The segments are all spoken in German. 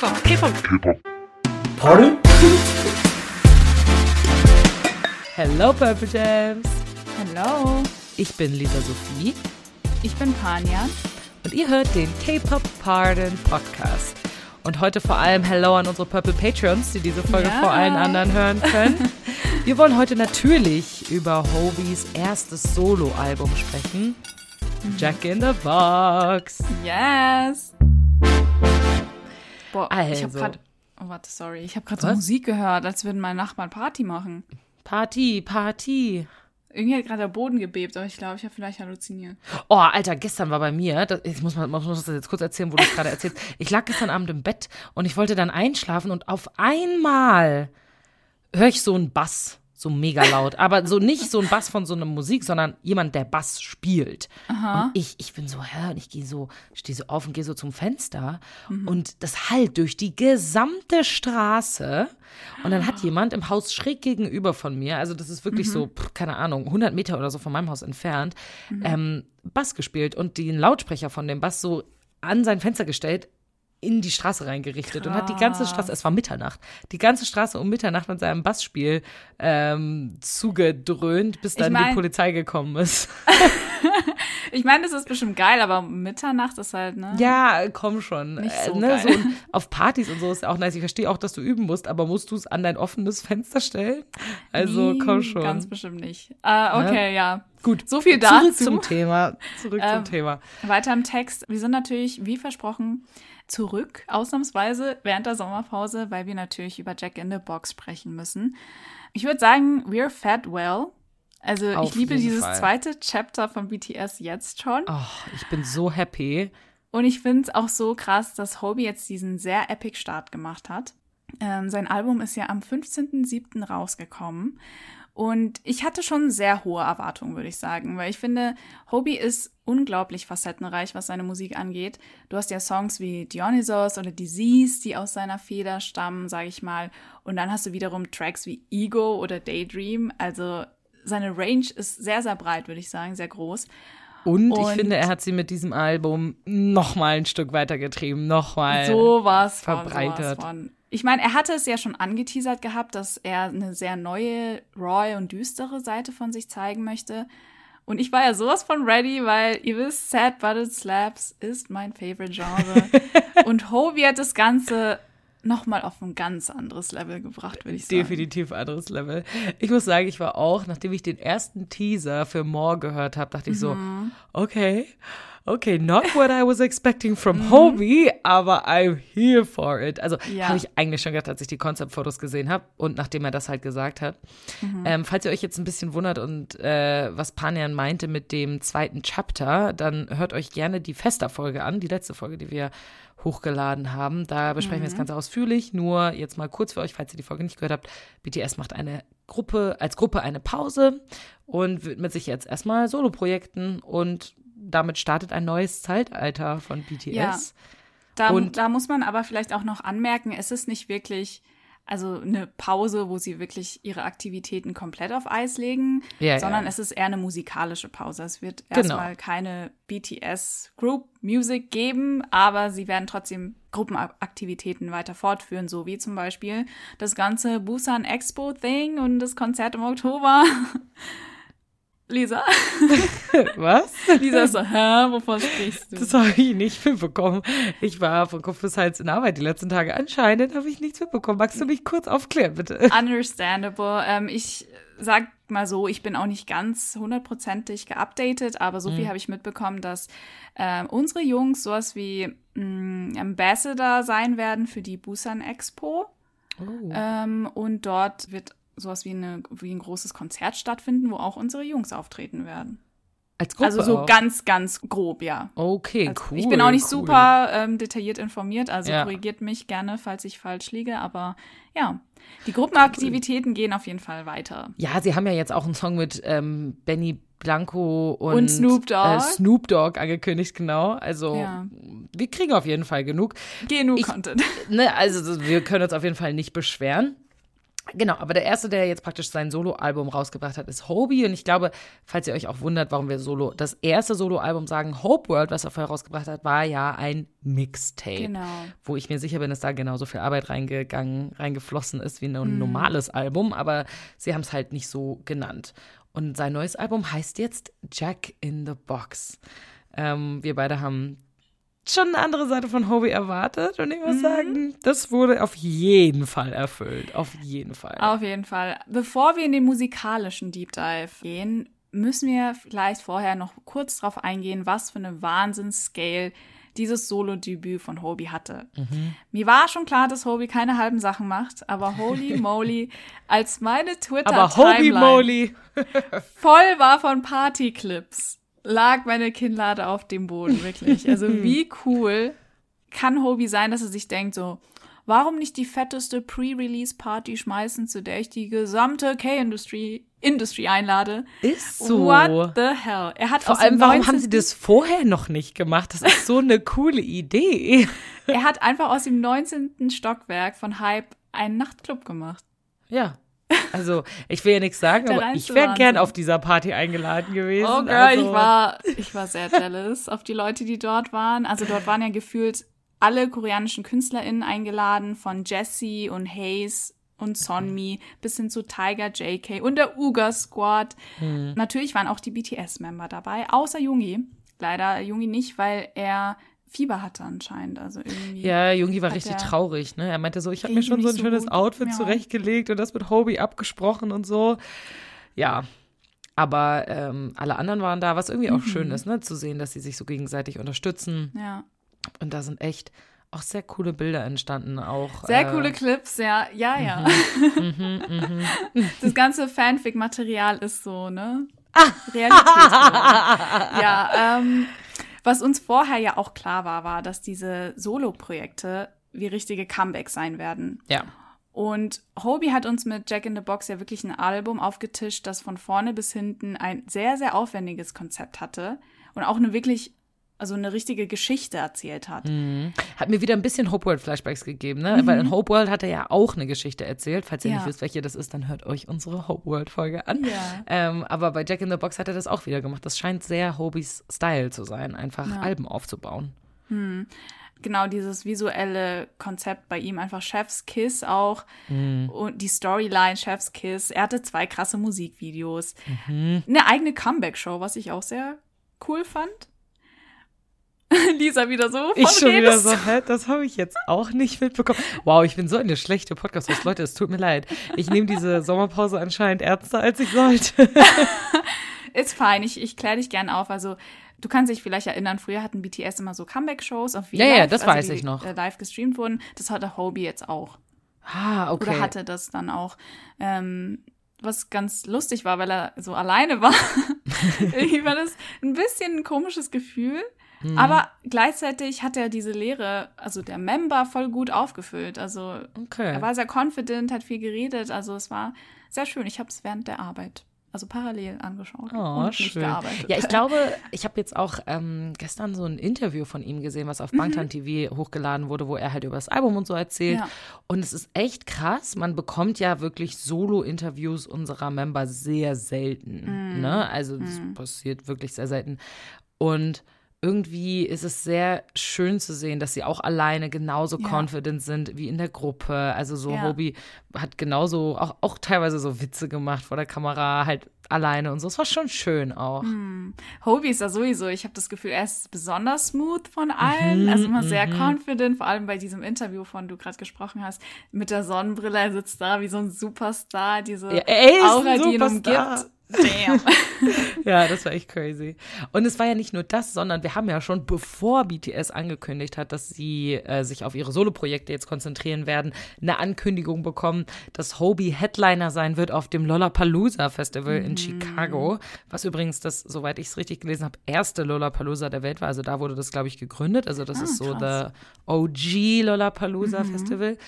K-Pop, K-Pop. K-Pop. Pardon? Hello Purple Jams. Hallo, Ich bin Lisa Sophie ich bin Panja. und ihr hört den K-Pop Pardon Podcast. Und heute vor allem Hello an unsere Purple Patrons, die diese Folge Ja. vor allen anderen hören können. Wir wollen heute natürlich über Hobies erstes Soloalbum sprechen. Jack in the Box. Yes. Boah, ich habe Also. gerade, oh warte, sorry, ich habe gerade so? Musik gehört, als würden meine Nachbarn Party machen. Party, Party. Irgendwie hat gerade der Boden gebebt, aber ich glaube, ich habe vielleicht halluziniert. Oh, Alter, gestern war bei mir, das, ich muss, mal, muss das jetzt kurz erzählen, wo du es gerade erzählst. Ich lag gestern Abend im Bett und ich wollte dann einschlafen und auf einmal höre ich so einen Bass, so mega laut. Aber so nicht so ein Bass von so einer Musik, sondern jemand, der Bass spielt. Und ich, ich bin so, hä, und ich gehe so, stehe so auf und gehe so zum Fenster und das hallt durch die gesamte Straße. Und dann hat jemand im Haus schräg gegenüber von mir, also das ist wirklich so, pff, keine Ahnung, 100 Meter oder so von meinem Haus entfernt, ähm, Bass gespielt und den Lautsprecher von dem Bass so an sein Fenster gestellt, in die Straße reingerichtet und hat die ganze Straße, es war Mitternacht, die ganze Straße um Mitternacht mit seinem Bassspiel ähm, zugedröhnt, bis dann die mein- Polizei gekommen ist. Ich meine, das ist bestimmt geil, aber Mitternacht ist halt, ne? Ja, komm schon. Nicht so äh, ne, geil. so auf Partys und so ist auch nice. Ich verstehe auch, dass du üben musst, aber musst du es an dein offenes Fenster stellen? Also Nee, komm schon. Ganz bestimmt nicht. Äh, okay, ja. Gut, So viel dazu. zurück zum Thema. Zurück zum Ähm, Thema. Weiter im Text. Wir sind natürlich, wie versprochen, zurück, ausnahmsweise während der Sommerpause, weil wir natürlich über Jack in the Box sprechen müssen. Ich würde sagen, we're fat well. Also Auf ich liebe dieses Fall. zweite Chapter von BTS jetzt schon. Oh, ich bin so happy. Und ich finde es auch so krass, dass Hobie jetzt diesen sehr epic Start gemacht hat. Ähm, sein Album ist ja am 15.07. rausgekommen. Und ich hatte schon sehr hohe Erwartungen, würde ich sagen, weil ich finde, Hobie ist unglaublich facettenreich, was seine Musik angeht. Du hast ja Songs wie Dionysos oder Disease, die aus seiner Feder stammen, sage ich mal. Und dann hast du wiederum Tracks wie Ego oder Daydream. Also seine Range ist sehr, sehr breit, würde ich sagen, sehr groß. Und, ich Und- finde, er hat sie mit diesem Album noch mal ein Stück weitergetrieben, noch mal. von, verbreitet. Sowas von. Ich meine, er hatte es ja schon angeteasert gehabt, dass er eine sehr neue, raw und düstere Seite von sich zeigen möchte. Und ich war ja sowas von ready, weil ihr wisst, Sad But It Slaps ist mein Favorite Genre. und Hobie hat das Ganze nochmal auf ein ganz anderes Level gebracht, würde ich sagen. Definitiv anderes Level. Ich muss sagen, ich war auch, nachdem ich den ersten Teaser für More gehört habe, dachte ich so, Mhm. okay, okay, not what I was expecting from Hobie, aber I'm here for it. Also Mhm. Ja. habe ich eigentlich schon gedacht, als ich die Konzeptfotos gesehen habe und nachdem er das halt gesagt hat. Mhm. Ähm, falls ihr euch jetzt ein bisschen wundert und äh, was Panjan meinte mit dem zweiten Chapter, dann hört euch gerne die Fester-Folge an, die letzte Folge, die wir hochgeladen haben. Da besprechen wir das Ganze ausführlich. Nur jetzt mal kurz für euch, falls ihr die Folge nicht gehört habt. BTS macht eine Gruppe, als Gruppe eine Pause und widmet sich jetzt erstmal Soloprojekten und damit startet ein neues Zeitalter von BTS. Ja. Da, Und- da muss man aber vielleicht auch noch anmerken, es ist nicht wirklich, also eine Pause, wo sie wirklich ihre Aktivitäten komplett auf Eis legen, Ja, sondern ja. es ist eher eine musikalische Pause. Es wird Genau. erstmal keine BTS Group Music geben, aber sie werden trotzdem Gruppenaktivitäten weiter fortführen, so wie zum Beispiel das ganze Busan Expo Thing und das Konzert im Oktober. Lisa, Was? Lisa ist so, hä, wovon sprichst du? Das habe ich nicht mitbekommen. Ich war von Kopf bis Hals in Arbeit die letzten Tage. Anscheinend habe ich nichts mitbekommen. Magst du mich kurz aufklären, bitte? Understandable. Ähm, ich sag mal so, ich bin auch nicht ganz hundertprozentig geupdatet, aber so viel habe ich mitbekommen, dass ähm, unsere Jungs sowas wie mh, Ambassador sein werden für die Busan Expo. Oh. Ähm, und dort wird sowas wie, eine, wie ein großes Konzert stattfinden, wo auch unsere Jungs auftreten werden. Als Gruppe also so auch. ganz, ganz grob, ja. Okay, Also cool. ich bin auch nicht cool. super ähm, detailliert informiert, also Ja. korrigiert mich gerne, falls ich falsch liege, aber ja, die Gruppenaktivitäten gehen auf jeden Fall weiter. Ja, sie haben ja jetzt auch einen Song mit ähm, Benny Blanco und, Und Snoop Dogg. Äh, Snoop Dogg angekündigt, genau. Also Ja. wir kriegen auf jeden Fall genug. Genug Ich- Content. Ne, also wir können uns auf jeden Fall nicht beschweren. Genau, aber der erste, der jetzt praktisch sein Soloalbum rausgebracht hat, ist Hobie. Und ich glaube, falls ihr euch auch wundert, warum wir Solo, das erste Soloalbum sagen, Hope World, was er vorher rausgebracht hat, war ja ein Mixtape. Genau. Wo ich mir sicher bin, dass da genauso viel Arbeit reingegangen, reingeflossen ist wie ein normales Album, aber sie haben es halt nicht so genannt. Und sein neues Album heißt jetzt Jack in the Box. Ähm, wir beide haben schon eine andere Seite von Hobie erwartet und ich muss sagen, das wurde auf jeden Fall erfüllt. Auf jeden Fall. Auf jeden Fall. Bevor wir in den musikalischen Deep Dive gehen, müssen wir vielleicht vorher noch kurz darauf eingehen, was für eine Wahnsinns-Scale dieses Solo-Debüt von Hobie hatte. Mir war schon klar, dass Hobie keine halben Sachen macht, aber holy moly, als meine Twitter-Timeline voll war von Partyclips, lag meine Kinnlade auf dem Boden, wirklich. Also wie cool kann Hobie sein, dass er sich denkt so, warum nicht die fetteste Pre-Release-Party schmeißen, zu der ich die gesamte K-Industry Industry einlade? Ist so. What the hell? Er hat Vor allem, warum 19. haben sie das vorher noch nicht gemacht? Das ist so eine coole Idee. Er hat einfach aus dem 19. Stockwerk von Hype einen Nachtclub gemacht. Ja. Also, ich will ja nichts sagen, aber ich wäre gern auf dieser Party eingeladen gewesen. Oh girl, also, ich war, ich war sehr jealous auf die Leute, die dort waren. Also dort waren ja gefühlt alle koreanischen KünstlerInnen eingeladen, von Jessie und Hayes und Sonmi bis hin zu Tiger JK und der Uga Squad. Hm. Natürlich waren auch die BTS-Member dabei, außer Jungi. Leider Jungi nicht, weil er Fieber hatte anscheinend. Also irgendwie. Ja, Jungi war richtig traurig, ne? Er meinte so, ich habe mir schon so ein so schönes. Outfit zurechtgelegt und das mit Hobie abgesprochen und so. Ja. Aber ähm, alle anderen waren da, was irgendwie auch Mhm. schön ist, ne? Zu sehen, dass sie sich so gegenseitig unterstützen. Ja. Und da sind echt auch sehr coole Bilder entstanden. Auch, Sehr äh, coole Clips, ja, ja, ja. Mhm, Das ganze Fanfic-Material ist so, ne? Ah. Realität. ja, ähm, was uns vorher ja auch klar war, war, dass diese Solo-Projekte wie richtige Comebacks sein werden. Ja. Und Hobie hat uns mit Jack in the Box ja wirklich ein Album aufgetischt, das von vorne bis hinten ein sehr, sehr aufwendiges Konzept hatte und auch eine wirklich, also eine richtige Geschichte erzählt hat. Mhm. Hat mir wieder ein bisschen Hope World Flashbacks gegeben, ne? Weil in Hope World hat er ja auch eine Geschichte erzählt. Falls ihr Ja. nicht wisst, welche das ist, dann hört euch unsere Hope World Folge an. Ja. Ähm, aber bei Jack in the Box hat er das auch wieder gemacht. Das scheint sehr Hobies Style zu sein, einfach Ja. Alben aufzubauen. genau dieses visuelle Konzept bei ihm, einfach Chef's Kiss auch und die Storyline Chef's Kiss. Er hatte zwei krasse Musikvideos, eine eigene Comeback-Show, was ich auch sehr cool fand. Lisa wieder so von Ich schon wieder redest. so, hä, das habe ich jetzt auch nicht mitbekommen. Wow, ich bin so eine schlechte Podcast-Host. Leute, es tut mir leid. Ich nehme diese Sommerpause anscheinend ernster, als ich sollte. Ist fein, ich, ich kläre dich gern auf. Also, du kannst dich vielleicht erinnern, früher hatten BTS immer so Comeback-Shows auf Ja, ja, live, das also weiß die, ich noch. äh, live gestreamt wurden. Das hatte Hobie jetzt auch. Ah, okay. Oder hatte das dann auch. Ähm, was ganz lustig war, weil er so alleine war. Irgendwie war das ein bisschen ein komisches Gefühl. Mhm. Aber gleichzeitig hat er diese Lehre, also der Member, voll gut aufgefüllt. Also Okay. er war sehr confident, hat viel geredet. Also es war sehr schön. Ich habe es während der Arbeit, also parallel angeschaut Oh, und nicht schön. gearbeitet. Ja, ich glaube, ich habe jetzt auch ähm, gestern so ein Interview von ihm gesehen, was auf Bangtan TV hochgeladen wurde, wo er halt über das Album und so erzählt. Ja. Und es ist echt krass. Man bekommt ja wirklich Solo-Interviews unserer Member sehr selten. Ne? Also das passiert wirklich sehr selten. Und irgendwie ist es sehr schön zu sehen, dass sie auch alleine genauso Ja. confident sind wie in der Gruppe. Also so Ja. Hobie hat genauso, auch, auch teilweise so Witze gemacht vor der Kamera, halt alleine und so. Es war schon schön auch. Hobie ist da sowieso, ich habe das Gefühl, er ist besonders smooth von allen. Mhm, also immer sehr confident, vor allem bei diesem Interview, von du gerade gesprochen hast, mit der Sonnenbrille. Er sitzt da wie so ein Superstar, diese Ja, Aura, die ihn umgibt. Damn. Ja, das war echt crazy. Und es war ja nicht nur das, sondern wir haben ja schon, bevor BTS angekündigt hat, dass sie äh, sich auf ihre Soloprojekte jetzt konzentrieren werden, eine Ankündigung bekommen, dass Hobie Headliner sein wird auf dem Lollapalooza Festival in Chicago. Was übrigens das, soweit ich es richtig gelesen habe, erste Lollapalooza der Welt war. Also da wurde das, glaube ich, gegründet. Also das Ah, ist so krass. der OG Lollapalooza Festival.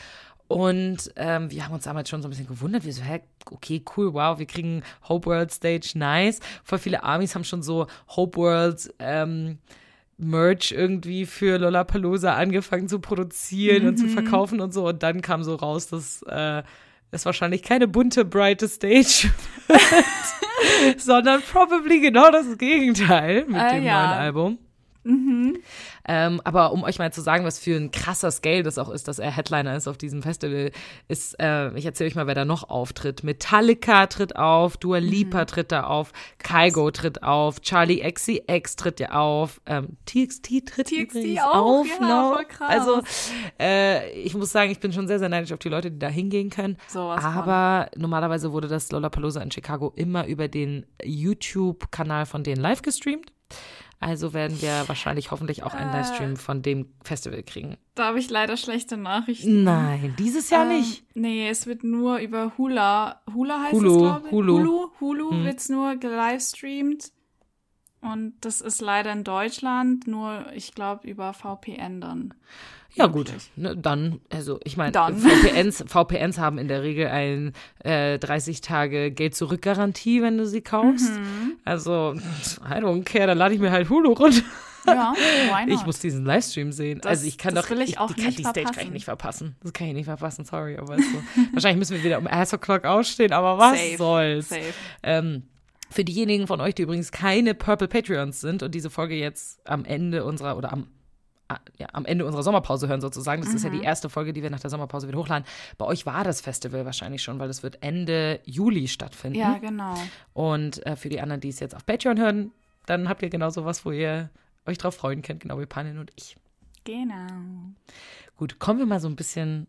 Und ähm, wir haben uns damals schon so ein bisschen gewundert. Wir so, hä, okay, cool, wow, wir kriegen Hope World Stage, nice. Voll viele Armies haben schon so Hope World ähm, Merch irgendwie für Lollapalooza angefangen zu produzieren und zu verkaufen und so. Und dann kam so raus, dass äh, es wahrscheinlich keine bunte, brighte Stage wird, sondern probably genau das Gegenteil mit Ah, dem ja. neuen Album. Ähm, aber um euch mal zu sagen, was für ein krasser Scale das auch ist, dass er Headliner ist auf diesem Festival, ist, äh, ich erzähle euch mal, wer da noch auftritt. Metallica tritt auf, Dua Lipa tritt da auf, Kygo tritt auf, Charlie XCX tritt ja auf, ähm, TXT tritt TXT auch, auf. ja, krass. Also äh, ich muss sagen, ich bin schon sehr, sehr neidisch auf die Leute, die da hingehen können. Von. aber normalerweise wurde das Lollapalooza in Chicago immer über den YouTube-Kanal von denen live gestreamt. Also werden wir wahrscheinlich hoffentlich auch Äh. einen Livestream von dem Festival kriegen. Da habe ich leider schlechte Nachrichten. Nein, dieses Jahr Ähm, nicht. Nee, es wird nur über Hula. Hula heißt Hulu, es, glaube ich. Hulu. Hulu, Hulu Hm. wird's nur gelivestreamt. Und das ist leider in Deutschland nur, ich glaube, über VPN dann. Ja gut, ne, dann, also ich meine. VPNs, VPNs haben in der Regel ein äh, 30 Tage Geld-Zurück-Garantie, wenn du sie kaufst. Mhm. Also, I don't care, dann lade ich mir halt Hulu runter. Ja? Ich muss diesen Livestream sehen. Das- also ich kann doch will ich auch die, nicht die Stage kann ich nicht verpassen. Das kann ich nicht verpassen, sorry, aber so. Wahrscheinlich müssen wir wieder um Ass O'Clock ausstehen, aber was Safe, soll's. Safe. Ähm, für diejenigen von euch, die übrigens keine Purple Patreons sind und diese Folge jetzt am Ende unserer oder am ja, am Ende unserer Sommerpause hören sozusagen. Das ist ja die erste Folge, die wir nach der Sommerpause wieder hochladen. Bei euch war das Festival wahrscheinlich schon, weil das wird Ende Juli stattfinden. Ja, genau. Und äh, für die anderen, die es jetzt auf Patreon hören, dann habt ihr genau sowas, wo ihr euch drauf freuen könnt, genau wie Panin und ich. Genau. Gut, kommen wir mal so ein bisschen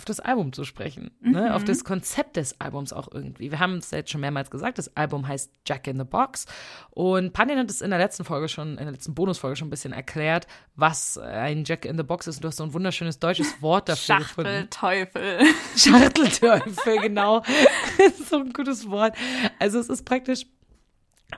auf das Album zu sprechen, ne? auf das Konzept des Albums auch irgendwie. Wir haben es jetzt schon mehrmals gesagt, das Album heißt Jack in the Box und Panin hat es in der letzten Folge schon, in der letzten Bonusfolge schon ein bisschen erklärt, was ein Jack in the Box ist und du hast so ein wunderschönes deutsches Wort dafür gefunden. Schachtelteufel. Schachtelteufel, genau. so ein gutes Wort. Also es ist praktisch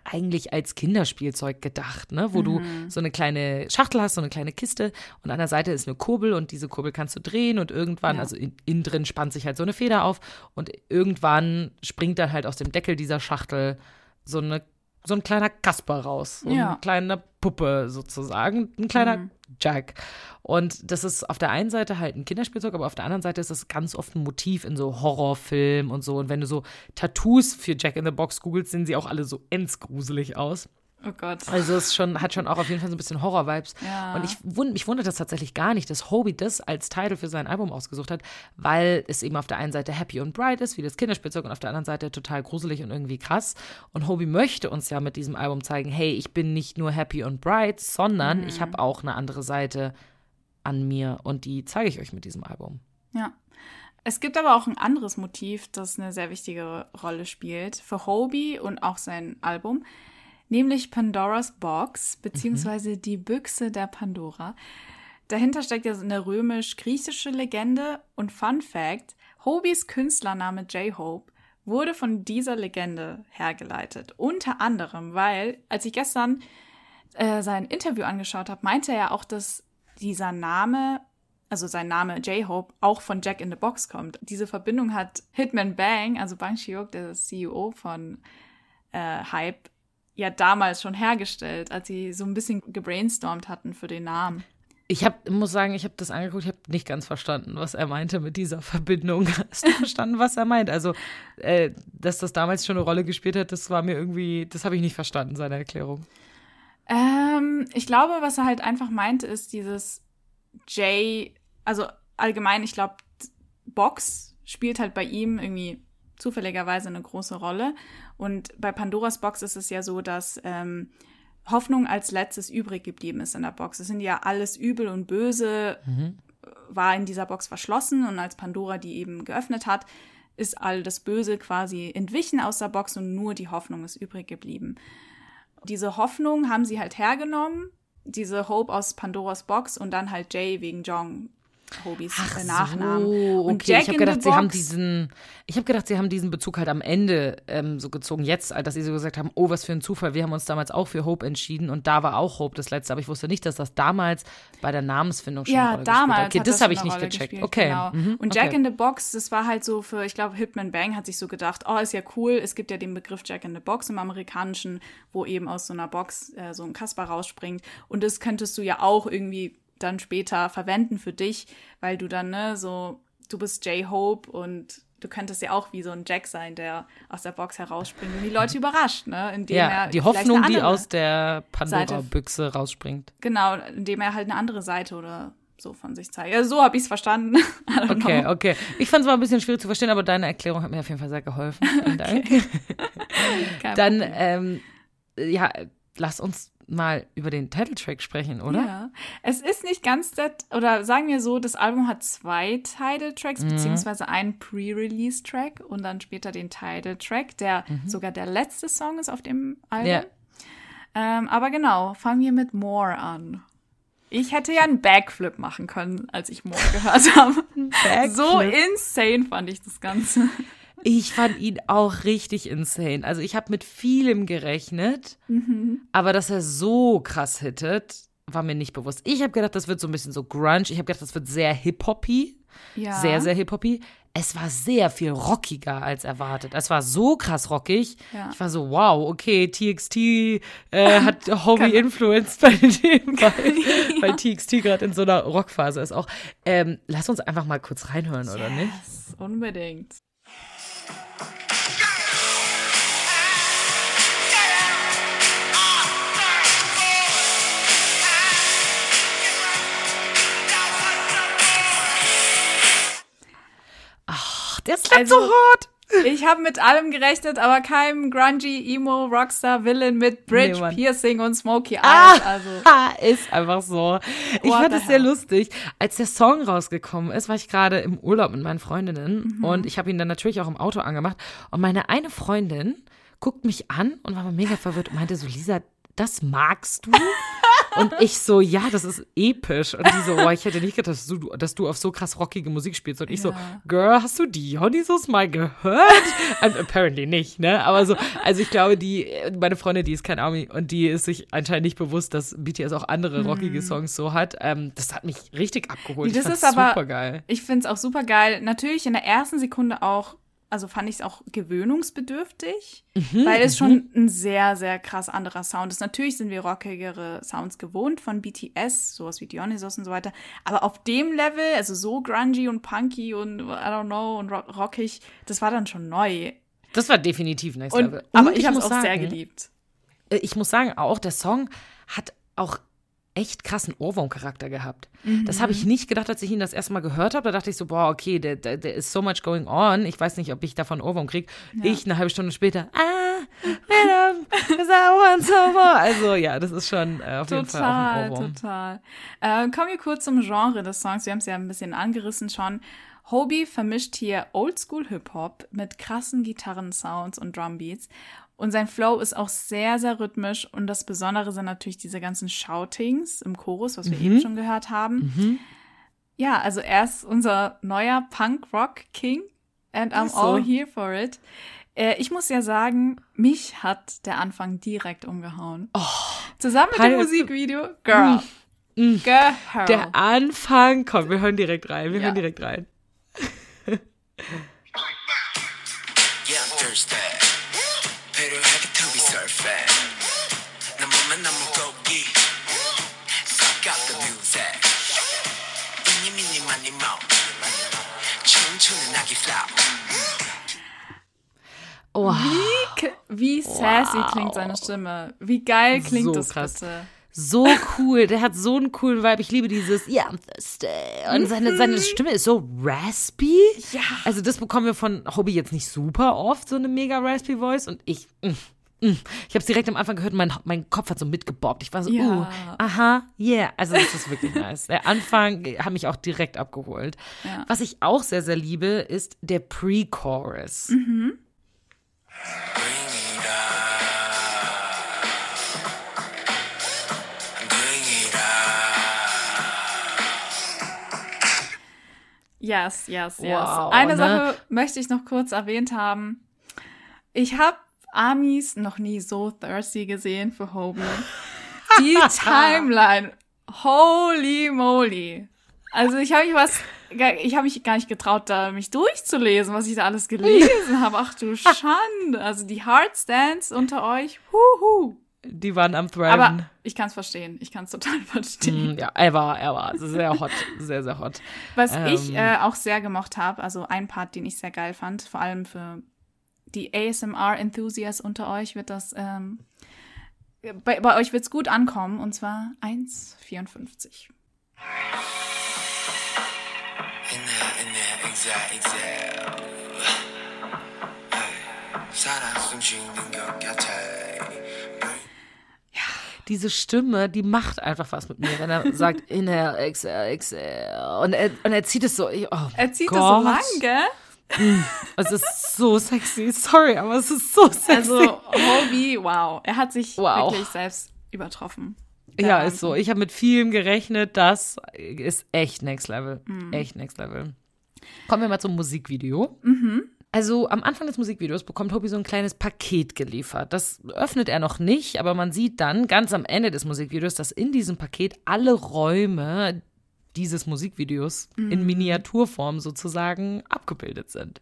eigentlich als Kinderspielzeug gedacht, ne? wo du so eine kleine Schachtel hast, so eine kleine Kiste und an der Seite ist eine Kurbel und diese Kurbel kannst du drehen und irgendwann, Ja. also in, innen drin spannt sich halt so eine Feder auf und irgendwann springt dann halt aus dem Deckel dieser Schachtel so eine so ein kleiner Kasper raus, so Ja. eine kleine Puppe sozusagen, ein kleiner Jack. Und das ist auf der einen Seite halt ein Kinderspielzeug, aber auf der anderen Seite ist das ganz oft ein Motiv in so Horrorfilmen und so. Und wenn du so Tattoos für Jack in the Box googelst, sehen sie auch alle so endsgruselig aus. Oh Gott. Also es schon, hat schon auch auf jeden Fall so ein bisschen Horror-Vibes. Ja. Und ich wund, mich wundert das tatsächlich gar nicht, dass Hobie das als Titel für sein Album ausgesucht hat, weil es eben auf der einen Seite happy und bright ist, wie das Kinderspielzeug, und auf der anderen Seite total gruselig und irgendwie krass. Und Hobie möchte uns ja mit diesem Album zeigen, hey, ich bin nicht nur happy und bright, sondern ich habe auch eine andere Seite an mir und die zeige ich euch mit diesem Album. Ja. Es gibt aber auch ein anderes Motiv, das eine sehr wichtige Rolle spielt für Hobie und auch sein Album, nämlich Pandoras Box, beziehungsweise die Büchse der Pandora. Dahinter steckt ja so eine römisch-griechische Legende und Fun Fact, Hobies Künstlername J-Hope wurde von dieser Legende hergeleitet. Unter anderem, weil, als ich gestern äh, sein Interview angeschaut habe, meinte er auch, dass dieser Name also sein Name J-Hope, auch von Jack in the Box kommt. Diese Verbindung hat Hitman Bang, also Bang Chiok, der CEO von äh, Hype, ja damals schon hergestellt, als sie so ein bisschen gebrainstormt hatten für den Namen. Ich hab, muss sagen, ich habe das angeguckt, ich habe nicht ganz verstanden, was er meinte mit dieser Verbindung. Hast du verstanden, was er meint? Also, äh, dass das damals schon eine Rolle gespielt hat, das war mir irgendwie, das habe ich nicht verstanden, seine Erklärung. Ähm, ich glaube, was er halt einfach meinte, ist dieses J, also allgemein, ich glaube, Box spielt halt bei ihm irgendwie zufälligerweise eine große Rolle. Und bei Pandoras Box ist es ja so, dass ähm, Hoffnung als letztes übrig geblieben ist in der Box. Es sind ja alles Übel und Böse war in dieser Box verschlossen und als Pandora die eben geöffnet hat, ist all das Böse quasi entwichen aus der Box und nur die Hoffnung ist übrig geblieben. Diese Hoffnung haben sie halt hergenommen, diese Hope aus Pandoras Box und dann halt Jay wegen Jong Hobys äh, Nachnamen. So, Und okay. Jack ich habe gedacht, sie haben diesen, ich habe gedacht, sie haben diesen Bezug halt am Ende ähm, so gezogen. Jetzt, dass sie so gesagt haben, oh, was für ein Zufall. Wir haben uns damals auch für Hope entschieden und da war auch Hope das letzte. Aber ich wusste nicht, dass das damals bei der Namensfindung schon Ja, damals. Okay, das schon habe ich nicht Rolle gecheckt. gespielt, okay. Genau. Mhm, Und Jack okay. in the Box, das war halt so für, ich glaube, Hitman Bang hat sich so gedacht, oh, ist ja cool, es gibt ja den Begriff Jack in the Box im Amerikanischen, wo eben aus so einer Box äh, so ein Kasper rausspringt. Und das könntest du ja auch irgendwie dann später verwenden für dich, weil du dann, ne, so, du bist J-Hope und du könntest ja auch wie so ein Jack sein, der aus der Box herausspringt und die Leute überrascht, ne? Indem Ja, er die Hoffnung, die aus der Pandora-Büchse rausspringt. Genau, indem er halt eine andere Seite oder so von sich zeigt. Also so habe ich es verstanden. Okay, know. okay. Ich fand es mal ein bisschen schwierig zu verstehen, aber deine Erklärung hat mir auf jeden Fall sehr geholfen. Vielen Dank. Dann, ähm, ja, lass uns mal über den Titeltrack sprechen, oder? Ja. Es ist nicht ganz das, oder sagen wir so, das Album hat zwei Title-Tracks, Mhm. beziehungsweise einen Pre-Release-Track und dann später den Title-Track, der Mhm. sogar der letzte Song ist auf dem Album. Ja. Ähm, aber genau, fangen wir mit More an. Ich hätte ja einen Backflip machen können, als ich More gehört habe. So insane fand ich das Ganze. Ich fand ihn auch richtig insane. Also ich habe mit vielem gerechnet, Mhm. aber dass er so krass hittet, war mir nicht bewusst. Ich habe gedacht, das wird so ein bisschen so Grunge. Ich habe gedacht, das wird sehr Hip-Hoppy. Ja. Sehr, sehr Hip-Hoppy. Es war sehr viel rockiger als erwartet. Es war so krass rockig. Ja. Ich war so, wow, okay, TXT äh, hat Hobby Kann- influenced bei dem, weil, weil TXT gerade in so einer Rockphase ist auch. Ähm, lass uns einfach mal kurz reinhören, oder nicht? Yes, unbedingt. Der slappt Also- so hart. Ich habe mit allem gerechnet, aber keinem grungy, emo, Rockstar, Villain mit Bridge, Nee. Piercing und Smoky Eyes. Ah, Also, ist einfach so. Ich What fand es sehr lustig. Als der Song rausgekommen ist, war ich gerade im Urlaub mit meinen Freundinnen Mhm. und ich habe ihn dann natürlich auch im Auto angemacht. Und meine eine Freundin guckt mich an und war mega verwirrt und meinte so, Lisa, das magst du? Und ich so, ja, das ist episch. Und die so, oh, ich hätte nicht gedacht, dass du, dass du auf so krass rockige Musik spielst. Und ich so, Ja. Girl, hast du Dionysos mal gehört? And apparently nicht, ne? Aber so, also ich glaube, die, meine Freundin, die ist kein Army und die ist sich anscheinend nicht bewusst, dass BTS auch andere rockige Songs so hat. Ähm, das hat mich richtig abgeholt. Mhm. Das ist aber- super geil. ich finde es auch super geil. Natürlich in der ersten Sekunde auch, also fand ich es auch gewöhnungsbedürftig, Mhm, weil es schon ein sehr, sehr krass anderer Sound ist. Natürlich sind wir rockigere Sounds gewohnt von BTS, sowas wie Dionysos und so weiter. Aber auf dem Level, also so grungy und punky und I don't know und rock rockig, das war dann schon neu. Das war definitiv Next Und, Level. aber Und ich habe es auch sehr sagen, geliebt. äh, ich muss sagen, auch der Song hat auch echt krassen Ohrwurm-Charakter gehabt. Das habe ich nicht gedacht, als ich ihn das erste Mal gehört habe. Da dachte ich so, boah, okay, der, der ist so much going on. Ich weiß nicht, ob ich davon Ohrwurm kriege. Ich eine halbe Stunde später, ah, 'cause I want some more. Also ja, das ist schon äh, auf jeden Fall auch ein Total, Ohrwurm. total. Äh, kommen wir kurz zum Genre des Songs. Wir haben es ja ein bisschen angerissen schon. Hobie vermischt hier Oldschool Hip-Hop mit krassen Gitarrensounds und Drumbeats. Und sein Flow ist auch sehr, sehr rhythmisch. Und das Besondere sind natürlich diese ganzen Shoutings im Chorus, was wir Mhm. eben schon gehört haben. Ja, also er ist unser neuer Punk-Rock-King. And I'm so. all here for it. Äh, ich muss ja sagen, mich hat der Anfang direkt umgehauen. Zusammen mit dem Musikvideo, Girl. Girl. Der Anfang, komm, wir hören direkt rein. Wir Ja. hören direkt rein. Yeah, I'm thirsty. Oh, K- Wie sassy klingt seine Stimme. Wie geil klingt So das krass. bitte. so cool. Der hat so einen coolen Vibe. Ich liebe dieses Yeah, I'm thirsty. Und seine, seine Stimme ist so raspy. Ja. Also das bekommen wir von Hobby jetzt nicht super oft, so eine mega raspy Voice. Und ich, mm. Ich habe es direkt am Anfang gehört mein, mein Kopf hat so mitgebobbt. Ich war so, Ja. uh, aha, yeah. Also das ist wirklich nice. Der Anfang hat mich auch direkt abgeholt. Ja. Was ich auch sehr, sehr liebe, ist der Pre-Chorus. Mhm. Yes, yes, yes. Wow, Eine ne? Sache möchte ich noch kurz erwähnt haben. Ich habe Amis noch nie so thirsty gesehen für Hobie. Die Timeline. Holy moly. Also ich habe mich was, ich habe mich gar nicht getraut, da mich durchzulesen, was ich da alles gelesen habe. Ach du Schande. Also die Hardstands unter euch, huhu. Die waren am Thriven. Aber ich kann es verstehen. Ich kann es total verstehen. Mm, ja, er war, er war sehr hot, sehr, sehr hot. Was Ähm. ich äh, auch sehr gemocht habe, also ein Part, den ich sehr geil fand, vor allem für die ASMR-Enthusiasts unter euch wird das, ähm, bei, bei euch wird es gut ankommen, und zwar 1,54. diese Stimme, die macht einfach was mit mir, wenn er sagt, inhale, exhale, exhale. Und er, und er zieht es so, oh Er zieht Gott. es so lang, gell? Es ist so sexy. Sorry, aber es ist so sexy. Also, Hobie, wow. Er hat sich Wow. wirklich selbst übertroffen. Ja, ist so. Ich habe mit vielem gerechnet. Das ist echt next level. Echt next level. Kommen wir mal zum Musikvideo. Also am Anfang des Musikvideos bekommt Hobie so ein kleines Paket geliefert. Das öffnet er noch nicht, aber man sieht dann ganz am Ende des Musikvideos, dass in diesem Paket alle Räume dieses Musikvideos in Miniaturform sozusagen abgebildet sind.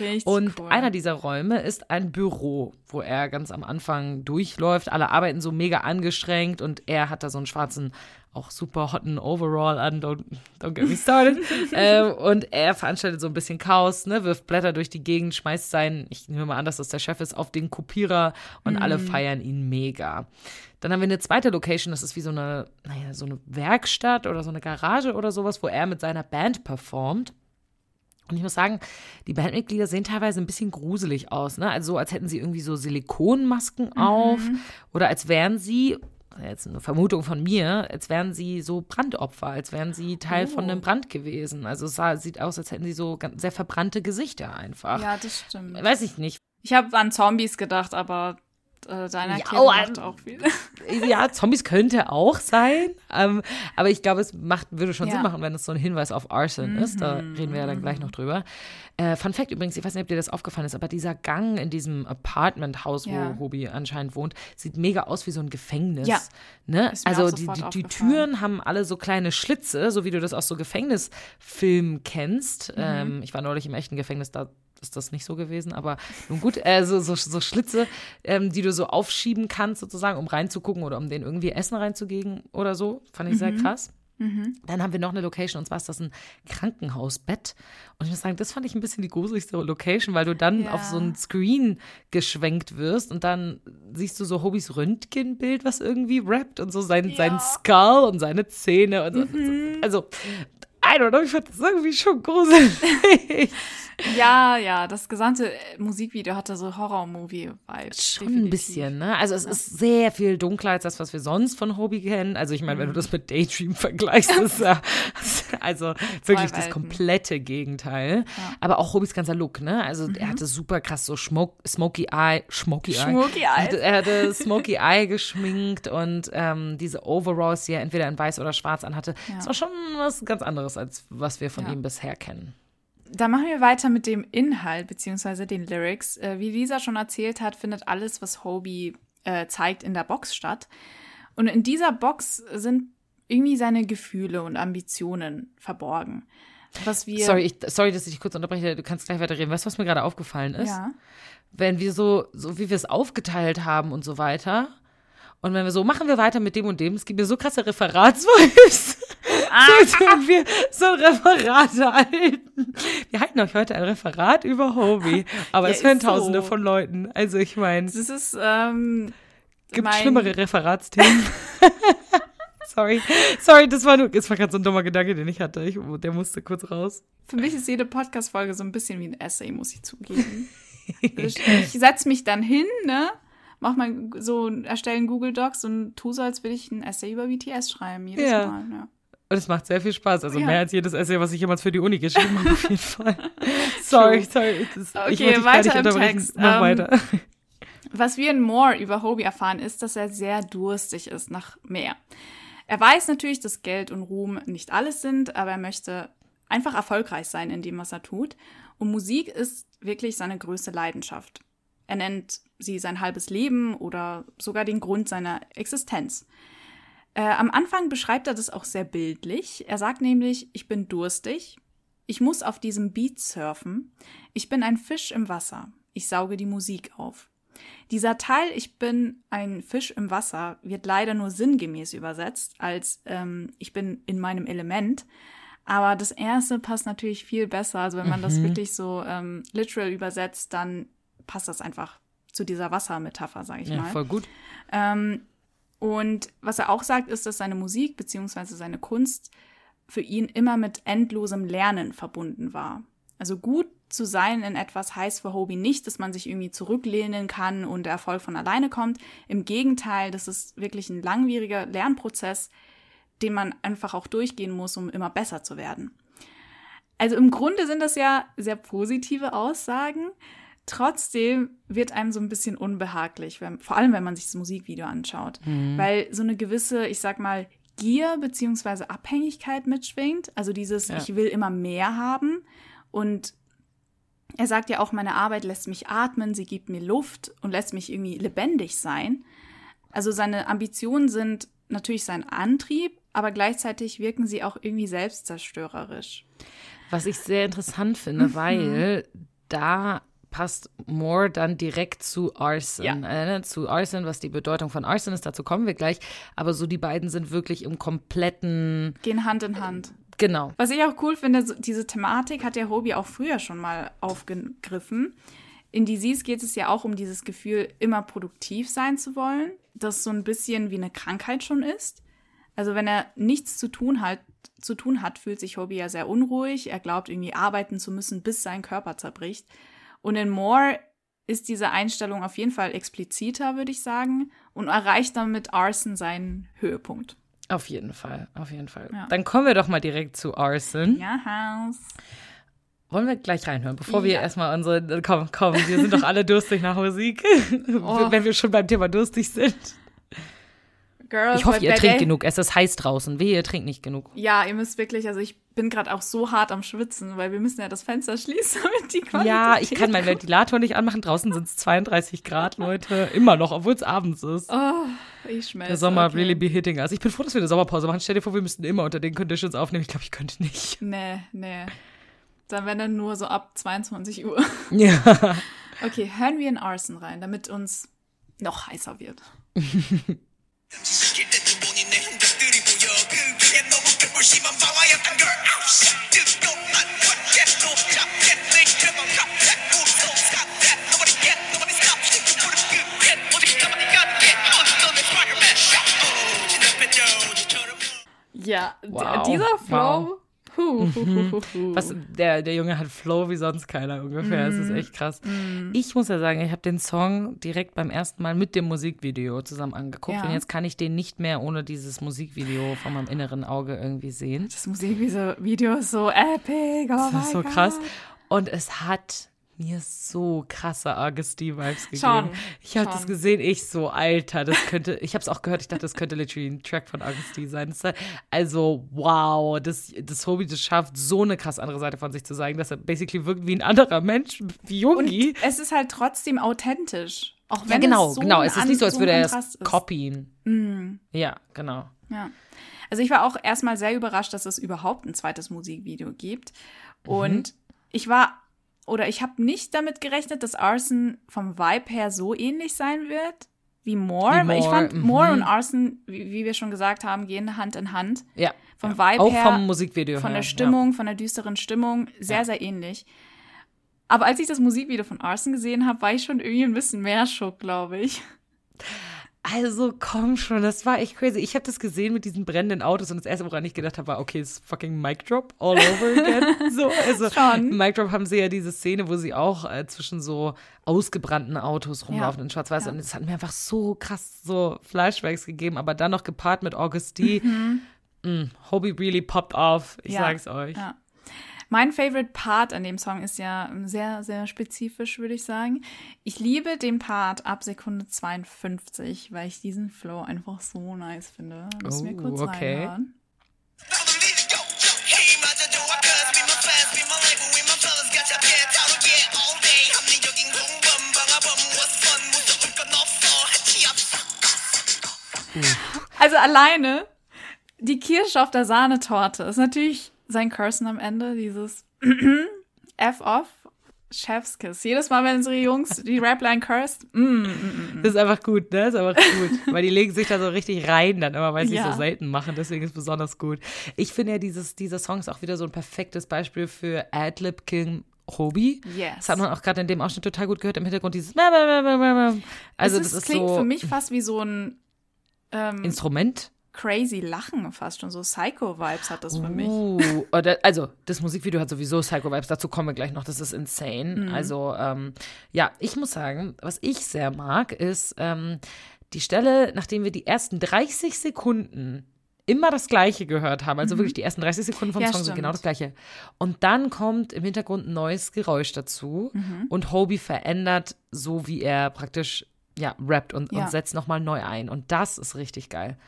Richtig Und cool. einer dieser Räume ist ein Büro, wo er ganz am Anfang durchläuft. Alle arbeiten so mega angestrengt und er hat da so einen schwarzen, auch super hotten Overall an. Don't, don't get me started. ähm, und er veranstaltet so ein bisschen Chaos, ne, wirft Blätter durch die Gegend, schmeißt seinen, ich nehme mal an, dass das der Chef ist, auf den Kopierer und alle feiern ihn mega. Dann haben wir eine zweite Location, das ist wie so eine, naja, so eine Werkstatt oder so eine Garage oder sowas, wo er mit seiner Band performt. Und ich muss sagen, die Bandmitglieder sehen teilweise ein bisschen gruselig aus, ne? Also so, als hätten sie irgendwie so Silikonmasken auf oder als wären sie, jetzt eine Vermutung von mir, als wären sie so Brandopfer, als wären sie Teil von einem Brand gewesen. Also es sah, sieht aus, als hätten sie so sehr verbrannte Gesichter einfach. Ja, das stimmt. Weiß ich nicht. Ich habe an Zombies gedacht, aber äh, deine Ja, Erklärung oh, macht ähm, auch viel. Ja, Zombies könnte auch sein. Ähm, aber ich glaube, es macht, würde schon Ja. Sinn machen, wenn es so ein Hinweis auf Arson ist. Da reden wir ja dann gleich noch drüber. Äh, Fun Fact übrigens, ich weiß nicht, ob dir das aufgefallen ist, aber dieser Gang in diesem Apartmenthaus, Ja. wo Hobie anscheinend wohnt, sieht mega aus wie so ein Gefängnis. Ja. Ne? Also die, die, die. Türen haben alle so kleine Schlitze, so wie du das aus so Gefängnisfilmen kennst. Mhm. Ähm, ich war neulich im echten Gefängnis, da ist das nicht so gewesen, aber nun gut, äh, so, so, so Schlitze, ähm, die du so aufschieben kannst, sozusagen, um reinzugucken oder um denen irgendwie Essen reinzugeben oder so. Fand ich Mhm. sehr krass. Dann haben wir noch eine Location und zwar ist das ein Krankenhausbett. Und ich muss sagen, das fand ich ein bisschen die gruseligste Location, weil du dann Ja. auf so ein Screen geschwenkt wirst und dann siehst du so Hobbys Röntgenbild, was irgendwie rappt und so sein, sein Skull und seine Zähne und so. Mhm. Also, I don't know, ich fand das irgendwie schon gruselig. Ja, ja, das gesamte äh, Musikvideo hatte so Horror-Movie-Vibes. Schon ein bisschen, ne? Also es ist sehr viel dunkler als das, was wir sonst von Hobie kennen. Also ich meine, wenn du das mit Daydream vergleichst, ist ja also wirklich das komplette Gegenteil. Aber auch Hobbys ganzer Look, ne? Also er hatte super krass so Schmuck, Smoky Eye, Smoky Eye. Smoky Er Eyes. hatte, er hatte Smoky Eye geschminkt und ähm, diese Overalls, die er entweder in weiß oder schwarz anhatte. Das war schon was ganz anderes, als was wir von Ja. ihm bisher kennen. Da machen wir weiter mit dem Inhalt beziehungsweise den Lyrics. Äh, wie Lisa schon erzählt hat, findet alles, was Hobie äh, zeigt, in der Box statt. Und in dieser Box sind irgendwie seine Gefühle und Ambitionen verborgen. Was wir. Sorry, ich, sorry, dass ich dich kurz unterbreche. Du kannst gleich weiterreden. Weißt du, was mir gerade aufgefallen ist? Ja. wenn wir so, so wie wir es aufgeteilt haben und so weiter. Und wenn wir so, machen wir weiter mit dem und dem, es gibt mir so krasse Referatsvibes. so, als würden wir so ein Referat halten. Wir halten euch heute ein Referat über Hobie. Aber Ja, es hören so. tausende von Leuten. Also ich meine, Das ist, ähm, gibt mein- schlimmere Referatsthemen. Sorry, sorry, das war nur, das war gerade so ein dummer Gedanke, den ich hatte. Ich, der musste kurz raus. Für mich ist jede Podcast-Folge so ein bisschen wie ein Essay, muss ich zugeben. ich ich setze mich dann hin, ne? Mach mal so, erstellen Google Docs und tu so, als würde ich ein Essay über BTS schreiben, jedes Ja. Mal. Ja. Und es macht sehr viel Spaß. Also Ja. mehr als jedes Essay, was ich jemals für die Uni geschrieben habe, auf jeden Fall. Sorry, sorry. Das, ich Okay, wollte dich weiter im. Text. Mach Ähm, weiter. Was wir in More über Hobie erfahren, ist, dass er sehr durstig ist nach mehr. Er weiß natürlich, dass Geld und Ruhm nicht alles sind, aber er möchte einfach erfolgreich sein in dem, was er tut. Und Musik ist wirklich seine größte Leidenschaft. Er nennt sie sein halbes Leben oder sogar den Grund seiner Existenz. Äh, am Anfang beschreibt er das auch sehr bildlich. Er sagt nämlich, ich bin durstig, ich muss auf diesem Beat surfen, ich bin ein Fisch im Wasser, ich sauge die Musik auf. Dieser Teil, ich bin ein Fisch im Wasser, wird leider nur sinngemäß übersetzt, als ähm, ich bin in meinem Element. Aber das erste passt natürlich viel besser. Also wenn man das wirklich so ähm, literal übersetzt, dann passt das einfach zu dieser Wassermetapher, sage ich Ja, mal. voll gut. Ähm, und was er auch sagt, ist, dass seine Musik beziehungsweise seine Kunst für ihn immer mit endlosem Lernen verbunden war. Also gut zu sein in etwas heißt für Hobie nicht, dass man sich irgendwie zurücklehnen kann und der Erfolg von alleine kommt. Im Gegenteil, das ist wirklich ein langwieriger Lernprozess, den man einfach auch durchgehen muss, um immer besser zu werden. Also im Grunde sind das ja sehr positive Aussagen. Trotzdem wird einem so ein bisschen unbehaglich, wenn, vor allem wenn man sich das Musikvideo anschaut, weil so eine gewisse, ich sag mal, Gier beziehungsweise Abhängigkeit mitschwingt. Also dieses, Ja. ich will immer mehr haben. Und er sagt ja auch, meine Arbeit lässt mich atmen, sie gibt mir Luft und lässt mich irgendwie lebendig sein. Also seine Ambitionen sind natürlich sein Antrieb, aber gleichzeitig wirken sie auch irgendwie selbstzerstörerisch. Was ich sehr interessant finde, Mhm. weil da passt Moore dann direkt zu Arson. Ja. Äh, zu Arson, was die Bedeutung von Arson ist, dazu kommen wir gleich. Aber so die beiden sind wirklich im kompletten, Gehen Hand in Hand. genau. Was ich auch cool finde, so diese Thematik hat der Hobie auch früher schon mal aufgegriffen. In Disease geht es ja auch um dieses Gefühl, immer produktiv sein zu wollen, das so ein bisschen wie eine Krankheit schon ist. Also wenn er nichts zu tun hat, zu tun hat, fühlt sich Hobie ja sehr unruhig. Er glaubt irgendwie arbeiten zu müssen, bis sein Körper zerbricht. Und in Moore ist diese Einstellung auf jeden Fall expliziter, würde ich sagen, und erreicht dann mit Arson seinen Höhepunkt. Auf jeden Fall, auf jeden Fall. Ja. Dann kommen wir doch mal direkt zu Arson. Ja, Haus. Wollen wir gleich reinhören, bevor wir Ja. erstmal unsere. Komm, komm, wir sind doch alle durstig nach Musik. Oh. Wenn wir schon beim Thema durstig sind. Girls, Ich hoffe, ihr trinkt genug. Es ist heiß draußen. Wehe, ihr trinkt nicht genug. Ja, ihr müsst wirklich, also ich bin gerade auch so hart am Schwitzen, weil wir müssen ja das Fenster schließen, damit die Qualität Ja, ich kann meinen Ventilator nicht anmachen. Draußen sind es 32 Grad, Leute. Immer noch, obwohl es abends ist. Oh, ich schmelze. Der Sommer okay. really be hitting us. Ich bin froh, dass wir eine Sommerpause machen. Stell dir vor, wir müssten immer unter den Conditions aufnehmen. Ich glaube, ich könnte nicht. Nee, nee. Dann wenn dann nur so ab 22 Uhr. Ja. Okay, hören wir in Arson rein, damit uns noch heißer wird. Yeah, wow. these are from wow. Hu. Was, der, der Junge hat Flow wie sonst keiner ungefähr. Es ist echt krass. Ich muss ja sagen, ich habe den Song direkt beim ersten Mal mit dem Musikvideo zusammen angeguckt. Ja. Und jetzt kann ich den nicht mehr ohne dieses Musikvideo von meinem inneren Auge irgendwie sehen. Das Musikvideo ist so epic. Oh Das ist so Gott. krass. Und es hat mir so krasse Augusty-Vibes gegeben. Schon, ich habe das gesehen, ich so, Alter, das könnte, ich habe es auch gehört, ich dachte, das könnte literally ein Track von Augusty sein. Ist- also, wow, das, das Hobby, das schafft, so eine krass andere Seite von sich zu zeigen, dass er basically wirkt wie ein anderer Mensch, wie Und Yogi. es ist halt trotzdem authentisch. Auch wenn Ja, genau, es so genau. Es ist nicht so, als würde er es copyen. Ja, genau. Ja. Also ich war auch erstmal sehr überrascht, dass es überhaupt ein zweites Musikvideo gibt. Mhm. Und ich war, oder ich habe nicht damit gerechnet, dass Arson vom Vibe her so ähnlich sein wird wie Moore. Wie Weil ich Moore, fand, mhm. Moore und Arson, wie, wie wir schon gesagt haben, gehen Hand in Hand. Ja. Vom ja. Vibe Auch her, vom Musikvideo Von her. der Stimmung, von der düsteren Stimmung, sehr, Ja. sehr ähnlich. Aber als ich das Musikvideo von Arson gesehen habe, war ich schon irgendwie ein bisschen mehr Schock, glaube ich. Also komm schon, das war echt crazy. Ich habe das gesehen mit diesen brennenden Autos und das erste, woran ich gedacht habe, war, okay, ist fucking Mic Drop all over again. so, also Schon. Mic Drop haben sie ja diese Szene, wo sie auch äh, zwischen so ausgebrannten Autos rumlaufen Ja. in Schwarz-Weiß Ja. und es hat mir einfach so krass so Flashbacks gegeben, aber dann noch gepaart mit Augusti. Mm, Hobie really popped off. Ich Ja. sag's euch. Ja. Mein favorite Part an dem Song ist ja ähm, sehr, sehr spezifisch, würde ich sagen. Ich liebe den Part ab Sekunde 52, weil ich diesen Flow einfach so nice finde. Müssen oh, wir kurz okay. reinhören. Also alleine die Kirsche auf der Sahnetorte ist natürlich sein Cursen am Ende, dieses F off. Chefskiss. Jedes Mal, wenn unsere Jungs die Rapline cursed, mm, mm, mm. Das ist einfach gut, ne? Das ist einfach gut. Weil die legen sich da so richtig rein dann immer, weil sie es Ja. so selten machen. Deswegen ist es besonders gut. Ich finde ja, dieses, dieser Song ist auch wieder so ein perfektes Beispiel für Adlib King Hobie. Yes. Das hat man auch gerade in dem Ausschnitt total gut gehört. Im Hintergrund dieses Also es das ist klingt so für mich fast wie so ein ähm, Instrument. Crazy Lachen fast schon. So Psycho-Vibes hat das für mich. Uh, also, das Musikvideo hat sowieso Psycho-Vibes, dazu kommen wir gleich noch, das ist insane. Mhm. Also, ähm, ja, ich muss sagen, was ich sehr mag, ist ähm, die Stelle, nachdem wir die ersten 30 Sekunden immer das Gleiche gehört haben, also wirklich die ersten 30 Sekunden vom Mhm. Ja, Song sind stimmt. genau das Gleiche. Und dann kommt im Hintergrund ein neues Geräusch dazu Mhm. und Hobie verändert so, wie er praktisch ja, rappt und, Ja. und setzt nochmal neu ein. Und das ist richtig geil.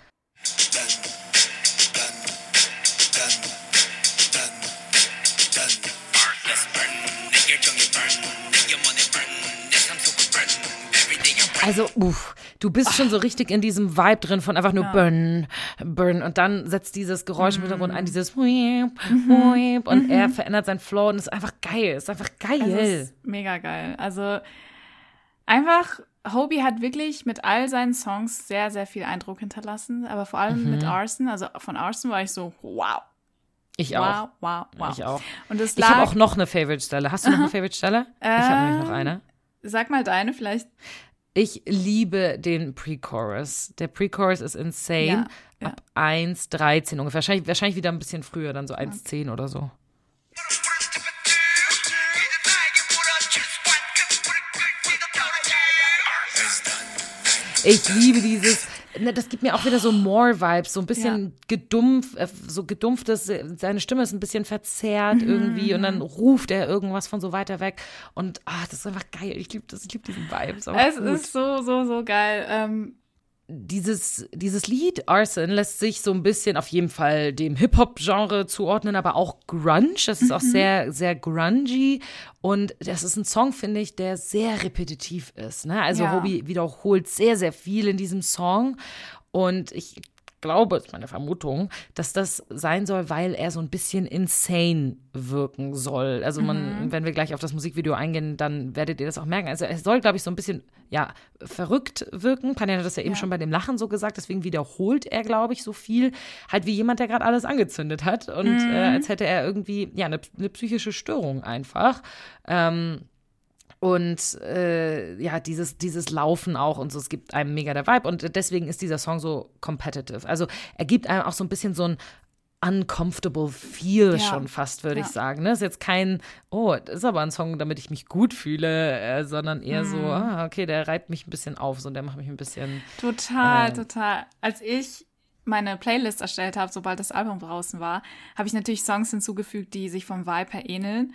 Also, uff, du bist schon so richtig in diesem Vibe drin von einfach nur ja. burn, burn. Und dann setzt dieses Geräusch im mhm. Hintergrund ein, dieses mhm. weep, weep, und er mhm. verändert seinen Flow und ist einfach geil. Ist einfach geil. Ist mega geil. Also einfach Hobie hat wirklich mit all seinen Songs sehr, sehr viel Eindruck hinterlassen. Aber vor allem Mhm. mit Arson, also von Arson war ich so, wow, ich auch. wow, wow, wow. Ich auch. Und das Ich lag, habe auch noch eine Favorite-Stelle. Hast du noch eine Favorite-Stelle? ich habe nämlich noch eine. sag mal deine vielleicht. Ich liebe den Pre-Chorus. Der Pre-Chorus ist insane. Ja, ja. Ab 1,13 ungefähr. Wahrscheinlich, wahrscheinlich wieder ein bisschen früher, dann so 1,10 oder so. Ich liebe dieses. Ne, das gibt mir auch wieder so More-Vibes, so ein bisschen gedumpf, äh, so gedumpftes, seine Stimme ist ein bisschen verzerrt Mhm, irgendwie und dann ruft er irgendwas von so weiter weg und ah, das ist einfach geil. Ich liebe das, ich liebe diesen Vibe. Ist einfach Es gut. ist so, so, so geil. Ähm, dieses, dieses Lied Arson lässt sich so ein bisschen auf jeden Fall dem Hip-Hop-Genre zuordnen, aber auch Grunge. Das ist auch sehr, sehr grungy. Und das ist ein Song, finde ich, der sehr repetitiv ist. Ne? Also Ja. Hobie wiederholt sehr, sehr viel in diesem Song. Und ich glaube, das ist meine Vermutung, dass das sein soll, weil er so ein bisschen insane wirken soll. Also man, wenn wir gleich auf das Musikvideo eingehen, dann werdet ihr das auch merken. Also er soll, glaube ich, so ein bisschen, ja, verrückt wirken. Panja hat das ja eben Ja. schon bei dem Lachen so gesagt, deswegen wiederholt er, glaube ich, so viel. Halt wie jemand, der gerade alles angezündet hat. Und äh, als hätte er irgendwie, ja, eine, eine psychische Störung einfach. Ähm, und äh, ja, dieses, dieses Laufen auch und so, es gibt einem mega der Vibe und deswegen ist dieser Song so competitive. Also er gibt einem auch so ein bisschen so ein uncomfortable Feel Ja. schon fast, würde ich Ja. sagen. Ne? Ist jetzt kein, oh, das ist aber ein Song, damit ich mich gut fühle, äh, sondern eher so, Mhm. ah, okay, der reibt mich ein bisschen auf, so der macht mich ein bisschen. Total, Äh. total. Als ich meine Playlist erstellt habe, sobald das Album draußen war, habe ich natürlich Songs hinzugefügt, die sich vom Vibe her ähneln.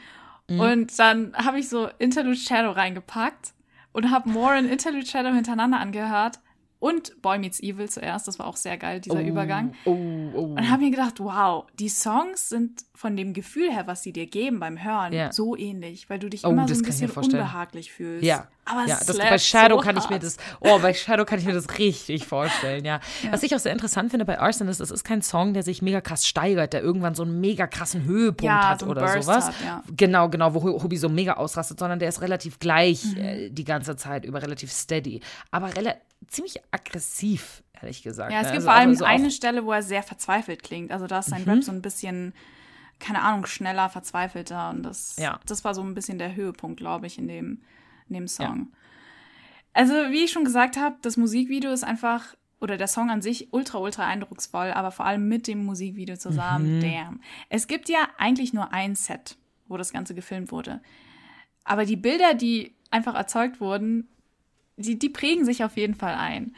Mhm. Und dann habe ich so Interlude Shadow reingepackt und habe More und Interlude Shadow hintereinander angehört. Und Boy Meets Evil zuerst, das war auch sehr geil, dieser Übergang. Oh, oh. Und habe mir gedacht, wow, die Songs sind von dem Gefühl her, was sie dir geben beim Hören, Ja. so ähnlich, weil du dich Oh, immer so ein bisschen unbehaglich fühlst. Ja, aber ja das, bei Shadow so kann ich mir das, oh, bei Shadow kann ich mir das richtig vorstellen, ja. Was ich auch sehr interessant finde bei Arson ist, es ist kein Song, der sich mega krass steigert, der irgendwann so einen mega krassen Höhepunkt Ja, hat so oder Burst sowas. hat, ja. Genau, genau, wo Hobie so mega ausrastet, sondern der ist relativ gleich Mhm. äh, die ganze Zeit über, relativ steady, aber rela ziemlich aggressiv, ehrlich gesagt. Ja, es ne? gibt Also vor allem auch- eine Stelle, wo er sehr verzweifelt klingt. Also da ist sein Rap so ein bisschen, keine Ahnung, schneller, verzweifelter. Und das, Ja. das war so ein bisschen der Höhepunkt, glaube ich, in dem, in dem Song. Also, wie ich schon gesagt habe, das Musikvideo ist einfach, oder der Song an sich, ultra, ultra eindrucksvoll, aber vor allem mit dem Musikvideo zusammen, damn. Es gibt ja eigentlich nur ein Set, wo das Ganze gefilmt wurde. Aber die Bilder, die einfach erzeugt wurden, die, die prägen sich auf jeden Fall ein.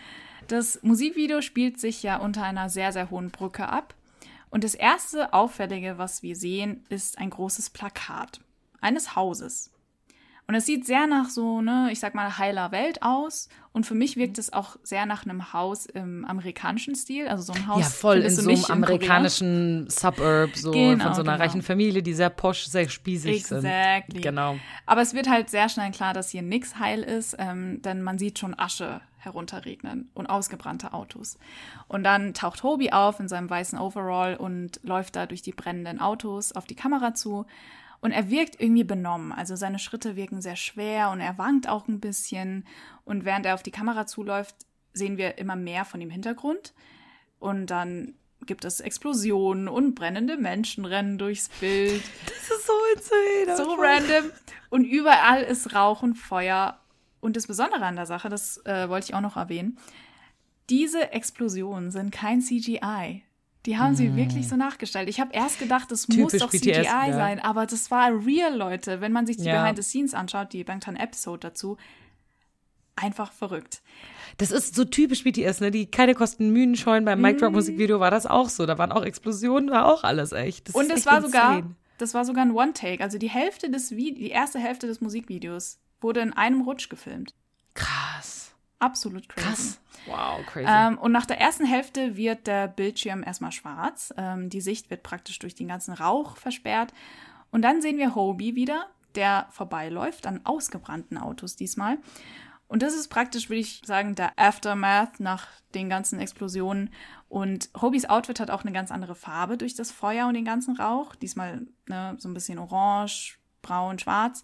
Das Musikvideo spielt sich ja unter einer sehr, sehr hohen Brücke ab. Und das erste Auffällige, was wir sehen, ist ein großes Plakat eines Hauses. Und es sieht sehr nach so, ne, ich sag mal, heiler Welt aus. Und für mich wirkt es auch sehr nach einem Haus im amerikanischen Stil. Also so ein Haus. ja, voll in so einem amerikanischen Suburb, so Genau, von so einer genau. reichen Familie, die sehr posch, sehr spießig Exactly. sind. Genau. Aber es wird halt sehr schnell klar, dass hier nix heil ist, ähm, denn man sieht schon Asche herunterregnen und ausgebrannte Autos. Und dann taucht Hobie auf in seinem weißen Overall und läuft da durch die brennenden Autos auf die Kamera zu. Und er wirkt irgendwie benommen. Also seine Schritte wirken sehr schwer und er wankt auch ein bisschen. Und während er auf die Kamera zuläuft, sehen wir immer mehr von dem Hintergrund. Und dann gibt es Explosionen und brennende Menschen rennen durchs Bild. Das ist so insane. so random. Und überall ist Rauch und Feuer. Und das Besondere an der Sache, das äh, wollte ich auch noch erwähnen, diese Explosionen sind kein CGI. Die haben sie wirklich so nachgestellt. Ich habe erst gedacht, das muss Typisch doch BTS, CGI ja. sein, aber das war real, Leute. Wenn man sich die Ja. Behind the Scenes anschaut, die Bangtan Episode dazu, einfach verrückt. Das ist so typisch BTS, ne? Die keine Kosten Mühen scheuen. Beim Mic Drop Musikvideo war das auch so. Da waren auch Explosionen, war auch alles echt. Das Und es war sogar, insane. das war sogar ein One-Take. Also die Hälfte des Vi die erste Hälfte des Musikvideos wurde in einem Rutsch gefilmt. krass. Absolut crazy. Krass. Wow, crazy. Ähm, und nach der ersten Hälfte wird der Bildschirm erstmal schwarz. Ähm, die Sicht wird praktisch durch den ganzen Rauch versperrt. Und dann sehen wir Hobie wieder, der vorbeiläuft an ausgebrannten Autos diesmal. Und das ist praktisch, würde ich sagen, der Aftermath nach den ganzen Explosionen. Und Hobies Outfit hat auch eine ganz andere Farbe durch das Feuer und den ganzen Rauch. Diesmal ne, so ein bisschen orange, braun, schwarz.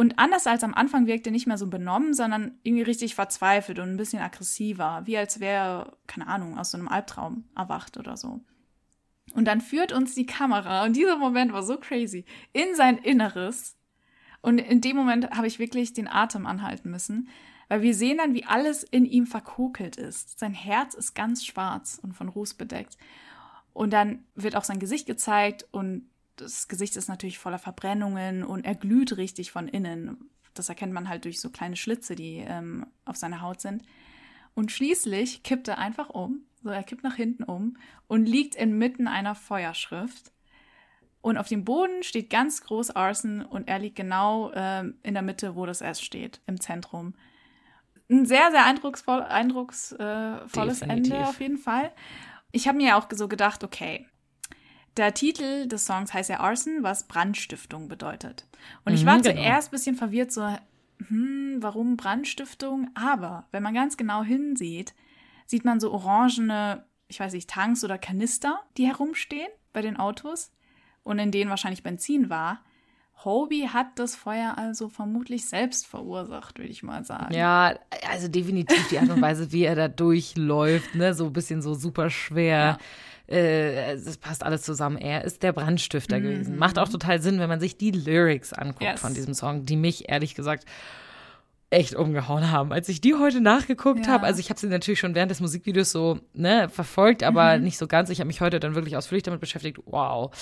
Und anders als am Anfang wirkt er nicht mehr so benommen, sondern irgendwie richtig verzweifelt und ein bisschen aggressiver, wie als wäre, keine Ahnung, aus so einem Albtraum erwacht oder so. Und dann führt uns die Kamera, und dieser Moment war so crazy, in sein Inneres. Und in dem Moment habe ich wirklich den Atem anhalten müssen, weil wir sehen dann, wie alles in ihm verkokelt ist. Sein Herz ist ganz schwarz und von Ruß bedeckt. Und dann wird auch sein Gesicht gezeigt und das Gesicht ist natürlich voller Verbrennungen und er glüht richtig von innen. Das erkennt man halt durch so kleine Schlitze, die ähm, auf seiner Haut sind. Und schließlich kippt er einfach um. So, er kippt nach hinten um und liegt inmitten einer Feuerschrift. Und auf dem Boden steht ganz groß Arson und er liegt genau ähm, in der Mitte, wo das S steht, im Zentrum. Ein sehr, sehr eindrucksvoll, eindrucksvolles Definitiv. Ende auf jeden Fall. Ich habe mir auch so gedacht, okay, der Titel des Songs heißt ja Arson, was Brandstiftung bedeutet. Und ich Mhm, war genau. zuerst ein bisschen verwirrt, so, hm, warum Brandstiftung? Aber wenn man ganz genau hinsieht, sieht man so orangene, ich weiß nicht, Tanks oder Kanister, die herumstehen bei den Autos und in denen wahrscheinlich Benzin war. Hobie hat das Feuer also vermutlich selbst verursacht, würde ich mal sagen. Ja, also definitiv die Art und Weise, wie er da durchläuft, ne, so ein bisschen so super schwer. Äh, das passt alles zusammen. Er ist der Brandstifter gewesen. Macht auch total Sinn, wenn man sich die Lyrics anguckt Mhm. Yes. von diesem Song, die mich ehrlich gesagt echt umgehauen haben. Als ich die heute nachgeguckt Ja. habe, also ich habe sie natürlich schon während des Musikvideos so ne, verfolgt, aber Mhm. nicht so ganz. Ich habe mich heute dann wirklich ausführlich damit beschäftigt. Wow.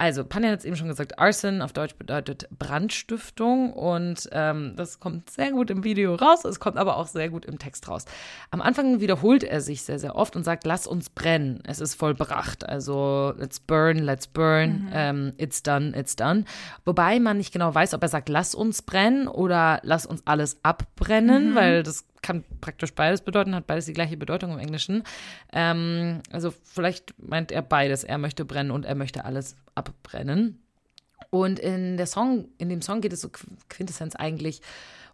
Also, Panja hat es eben schon gesagt, Arson auf Deutsch bedeutet Brandstiftung und ähm, das kommt sehr gut im Video raus, es kommt aber auch sehr gut im Text raus. Am Anfang wiederholt er sich sehr, sehr oft und sagt, lass uns brennen, es ist vollbracht. Also, let's burn, let's burn, ähm, it's done, it's done. Wobei man nicht genau weiß, ob er sagt, lass uns brennen oder lass uns alles abbrennen, weil das kann praktisch beides bedeuten, hat beides die gleiche Bedeutung im Englischen. Ähm, also vielleicht meint er beides. Er möchte brennen und er möchte alles abbrennen. Und in der Song, in dem Song geht es so qu- Quintessenz eigentlich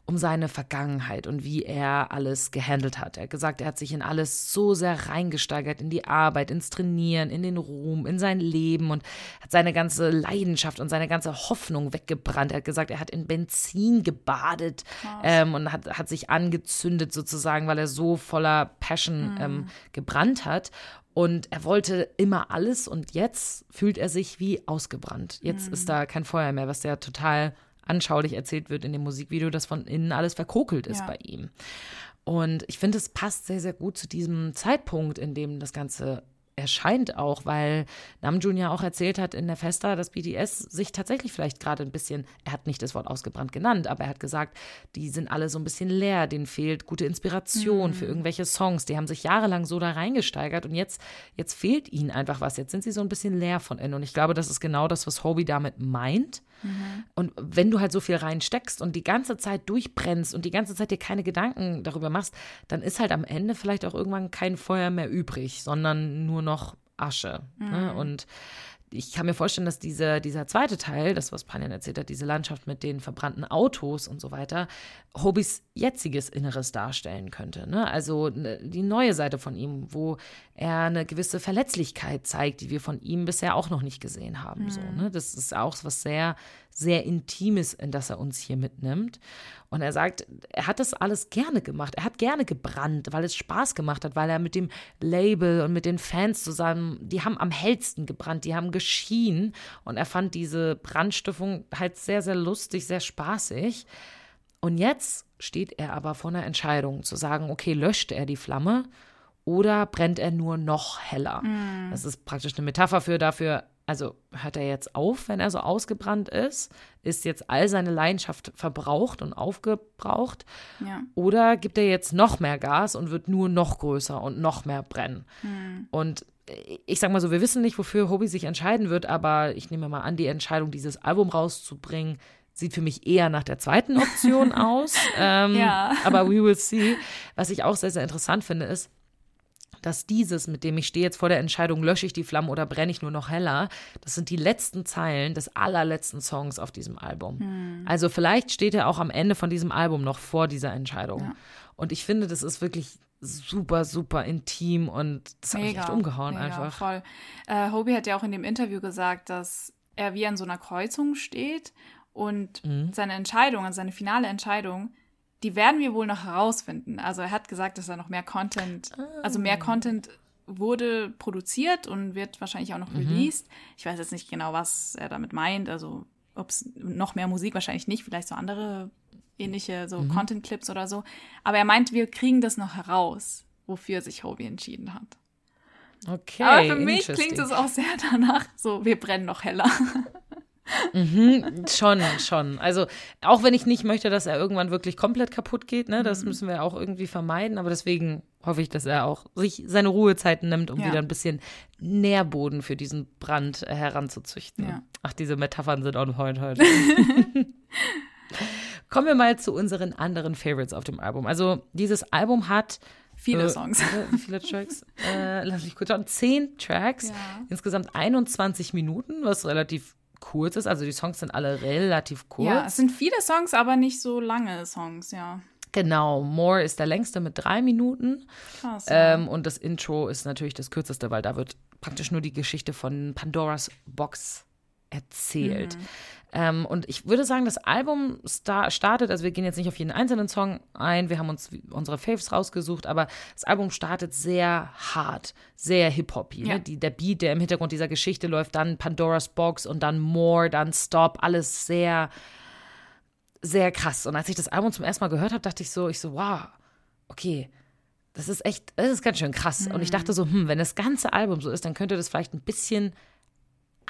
um seine Vergangenheit und wie er alles gehandelt hat. Er hat gesagt, er hat sich in alles so sehr reingesteigert, in die Arbeit, ins Trainieren, in den Ruhm, in sein Leben und hat seine ganze Leidenschaft und seine ganze Hoffnung weggebrannt. Er hat gesagt, er hat in Benzin gebadet ähm, und hat, hat sich angezündet sozusagen, weil er so voller Passion ähm, gebrannt hat. Und er wollte immer alles und jetzt fühlt er sich wie ausgebrannt. Jetzt ist da kein Feuer mehr, was ja total anschaulich erzählt wird in dem Musikvideo, dass von innen alles verkokelt ist Ja. bei ihm. Und ich finde, es passt sehr, sehr gut zu diesem Zeitpunkt, in dem das Ganze erscheint auch, weil Namjoon ja auch erzählt hat in der Festa, dass BTS sich tatsächlich vielleicht gerade ein bisschen, er hat nicht das Wort ausgebrannt genannt, aber er hat gesagt, die sind alle so ein bisschen leer, denen fehlt gute Inspiration für irgendwelche Songs, die haben sich jahrelang so da reingesteigert und jetzt, jetzt fehlt ihnen einfach was, jetzt sind sie so ein bisschen leer von innen und ich glaube, das ist genau das, was Hobie damit meint. Und wenn du halt so viel reinsteckst und die ganze Zeit durchbrennst und die ganze Zeit dir keine Gedanken darüber machst, dann ist halt am Ende vielleicht auch irgendwann kein Feuer mehr übrig, sondern nur noch Asche. Ne? Und ich kann mir vorstellen, dass diese, dieser zweite Teil, das, was Panjan erzählt hat, diese Landschaft mit den verbrannten Autos und so weiter, Hobbys jetziges Inneres darstellen könnte. Ne? Also ne, die neue Seite von ihm, wo er eine gewisse Verletzlichkeit zeigt, die wir von ihm bisher auch noch nicht gesehen haben. Mhm. So, ne? Das ist auch was sehr, sehr Intimes, in das er uns hier mitnimmt. Und er sagt, er hat das alles gerne gemacht. Er hat gerne gebrannt, weil es Spaß gemacht hat, weil er mit dem Label und mit den Fans zusammen, die haben am hellsten gebrannt, die haben geschienen. Und er fand diese Brandstiftung halt sehr, sehr lustig, sehr spaßig. Und jetzt steht er aber vor einer Entscheidung, zu sagen, okay, löscht er die Flamme oder brennt er nur noch heller? Mm. Das ist praktisch eine Metapher für dafür, also hört er jetzt auf, wenn er so ausgebrannt ist? Ist jetzt all seine Leidenschaft verbraucht und aufgebraucht? Ja. Oder gibt er jetzt noch mehr Gas und wird nur noch größer und noch mehr brennen? Mhm. Und ich sag mal so, wir wissen nicht, wofür Hobie sich entscheiden wird, aber ich nehme mal an, die Entscheidung, dieses Album rauszubringen, sieht für mich eher nach der zweiten Option aus. Ähm, ja. Aber we will see. Was ich auch sehr, sehr interessant finde, ist, dass dieses, mit dem ich stehe jetzt vor der Entscheidung, lösche ich die Flamme oder brenne ich nur noch heller, das sind die letzten Zeilen des allerletzten Songs auf diesem Album. Hm. Also vielleicht steht er auch am Ende von diesem Album noch vor dieser Entscheidung. Ja. Und ich finde, das ist wirklich super, super intim und das hat mich echt umgehauen mega, einfach. Voll. Äh, Hobie hat ja auch in dem Interview gesagt, dass er wie an so einer Kreuzung steht und mhm. seine Entscheidung, also seine finale Entscheidung, die werden wir wohl noch herausfinden. Also er hat gesagt, dass er noch mehr Content, ah. also mehr Content wurde produziert und wird wahrscheinlich auch noch mhm. released. Ich weiß jetzt nicht genau, was er damit meint. Also ob es noch mehr Musik wahrscheinlich nicht, vielleicht so andere ähnliche so mhm. Content-Clips oder so. Aber er meint, wir kriegen das noch heraus, wofür sich Hobie entschieden hat. Okay. Aber für mich klingt es auch sehr danach, so wir brennen noch heller. Mhm, schon, schon. Also, auch wenn ich nicht möchte, dass er irgendwann wirklich komplett kaputt geht, ne, das mhm. müssen wir auch irgendwie vermeiden. Aber deswegen hoffe ich, dass er auch sich seine Ruhezeiten nimmt, um ja. wieder ein bisschen Nährboden für diesen Brand heranzuzüchten. Ja. Ach, diese Metaphern sind on point heute. Kommen wir mal zu unseren anderen Favorites auf dem Album. Also, dieses Album hat Viele äh, Songs. Wie viele Tracks? äh, lass mich kurz schauen. Zehn Tracks. Ja. Insgesamt 21 Minuten, was relativ kurz ist. Also die Songs sind alle relativ kurz. Ja, es sind viele Songs, aber nicht so lange Songs, ja. Genau, More ist der längste mit drei Minuten. Krass. Ähm, und das Intro ist natürlich das kürzeste, weil da wird praktisch nur die Geschichte von Pandoras Box erzählt. Mhm. Ähm, und ich würde sagen, das Album star startet, also wir gehen jetzt nicht auf jeden einzelnen Song ein, wir haben uns unsere Faves rausgesucht, aber das Album startet sehr hart, sehr hip-hoppy. Ne? Ja. Ne? der Beat, der im Hintergrund dieser Geschichte läuft, dann Pandora's Box und dann More, dann Stop, alles sehr, sehr krass. Und als ich das Album zum ersten Mal gehört habe, dachte ich so, ich so, wow, okay, das ist echt, das ist ganz schön krass. Mhm. Und ich dachte so, hm, wenn das ganze Album so ist, dann könnte das vielleicht ein bisschen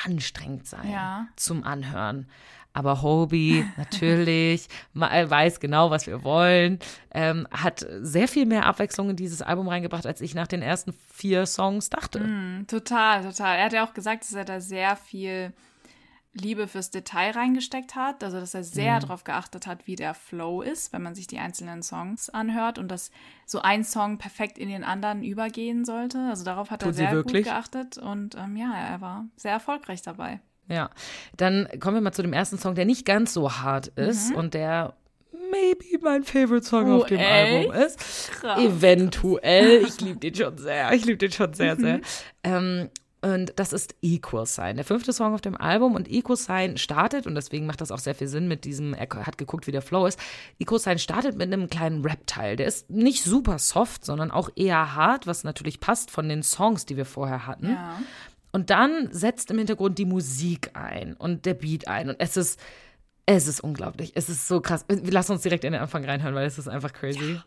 anstrengend sein ja. zum Anhören. Aber Hobie natürlich weiß genau, was wir wollen, ähm, hat sehr viel mehr Abwechslung in dieses Album reingebracht, als ich nach den ersten vier Songs dachte. Mm, total, total. Er hat ja auch gesagt, dass er da sehr viel Liebe fürs Detail reingesteckt hat, also dass er sehr mhm. darauf geachtet hat, wie der Flow ist, wenn man sich die einzelnen Songs anhört und dass so ein Song perfekt in den anderen übergehen sollte. Also darauf hat Tut er sehr gut geachtet und ähm, ja, er war sehr erfolgreich dabei. Ja, dann kommen wir mal zu dem ersten Song, der nicht ganz so hart ist mhm. und der maybe mein Favorite Song oh, auf dem echt? Album ist. Krass. Eventuell. Ich liebe den schon sehr. Ich liebe den schon sehr, sehr. Mhm. Ähm, und das ist Equal Sign, der fünfte Song auf dem Album. Und Equal Sign startet, und deswegen macht das auch sehr viel Sinn mit diesem, er hat geguckt, wie der Flow ist. Equal Sign startet mit einem kleinen Rap-Teil. Der ist nicht super soft, sondern auch eher hart, was natürlich passt von den Songs, die wir vorher hatten. Ja. Und dann setzt im Hintergrund die Musik ein und der Beat ein. Und es ist, es ist unglaublich. Es ist so krass. Lass uns direkt in den Anfang reinhören, weil es ist einfach crazy. Ja.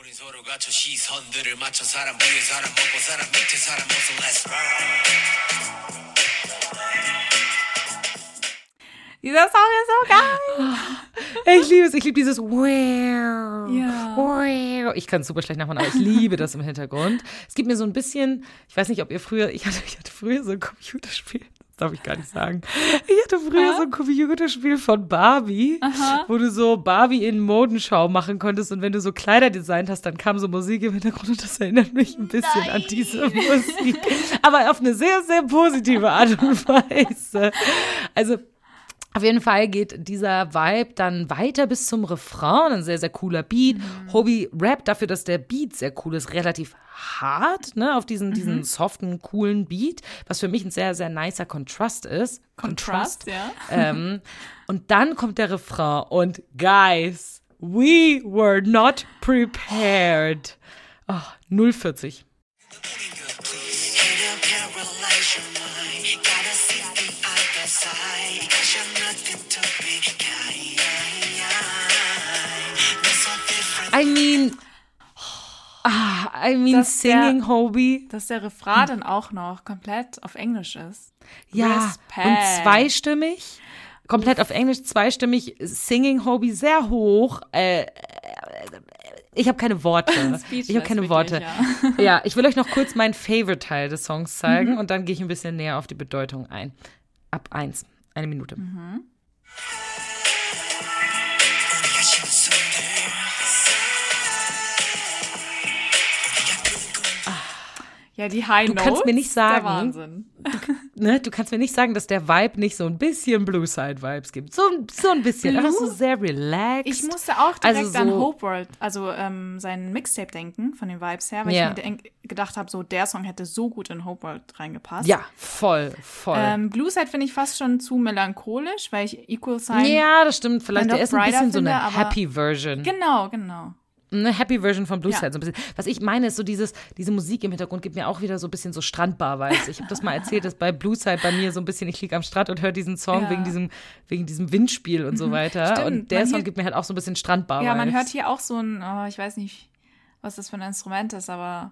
우린 서로 갖춰 시선들을 맞춰 사람 위에 사람 먹고 사람 밑에 사람 모습 Let's run Dieser Song ist so geil. Ich liebe es. Ich liebe dieses Wow. Ja. Ich kann es super schlecht nachmachen, aber ich liebe das im Hintergrund. Es gibt mir so ein bisschen, ich weiß nicht, ob ihr früher, ich hatte, ich hatte früher so ein Computerspiel darf ich gar nicht sagen. Ich hatte früher so ein Computerspiel von Barbie, wo du so Barbie in Modenschau machen konntest und wenn du so Kleider designt hast, dann kam so Musik im Hintergrund und das erinnert mich ein bisschen an diese Musik. Aber auf eine sehr, sehr positive Art und Weise. Also auf jeden Fall geht dieser Vibe dann weiter bis zum Refrain, ein sehr, sehr cooler Beat. Mhm. Hobie rappt dafür, dass der Beat sehr cool ist, relativ hart, ne, auf diesen, mhm. diesen soften, coolen Beat, was für mich ein sehr, sehr nicer Kontrast ist. Kontrast, ja. Ähm, und dann kommt der Refrain und guys, we were not prepared. Oh, 040. I mean, ah, I mean dass singing der, Hobie. Dass der Refrain dann auch noch komplett auf Englisch ist. Ja, Respect. und zweistimmig. Komplett auf Englisch, zweistimmig, Singing Hobie sehr hoch. Äh, ich habe keine Worte. ich habe keine Worte. Ja. ja. ich will euch noch kurz meinen Favorite-Teil des Songs zeigen mhm. und dann gehe ich ein bisschen näher auf die Bedeutung ein. Ab eins, eine Minute. Mhm. Ja, die High du Notes. Du kannst mir nicht sagen. Der Wahnsinn. Du, ne, du kannst mir nicht sagen, dass der Vibe nicht so ein bisschen Blue Side Vibes gibt. So, so ein bisschen. Blue? Einfach so sehr relaxed. Ich musste auch direkt also so an Hope World, also ähm, seinen Mixtape denken, von den Vibes her, weil ja. ich mir gedacht habe, so der Song hätte so gut in Hope World reingepasst. Ja, voll, voll. Ähm, Blue Side finde ich fast schon zu melancholisch, weil ich Equal Sign. Ja, das stimmt. Vielleicht der ist ein bisschen finde, so eine Happy Version. Genau, genau eine Happy Version von Blue ja. Side so ein bisschen. Was ich meine ist so dieses diese Musik im Hintergrund gibt mir auch wieder so ein bisschen so Strandbar Vibes. Ich habe das mal erzählt, dass bei Blue Side bei mir so ein bisschen ich liege am Strand und höre diesen Song ja. wegen diesem wegen diesem Windspiel und so mhm. weiter Stimmt. und der Song gibt mir halt auch so ein bisschen Strandbar. Ja, man hört hier auch so ein oh, ich weiß nicht, was das für ein Instrument ist, aber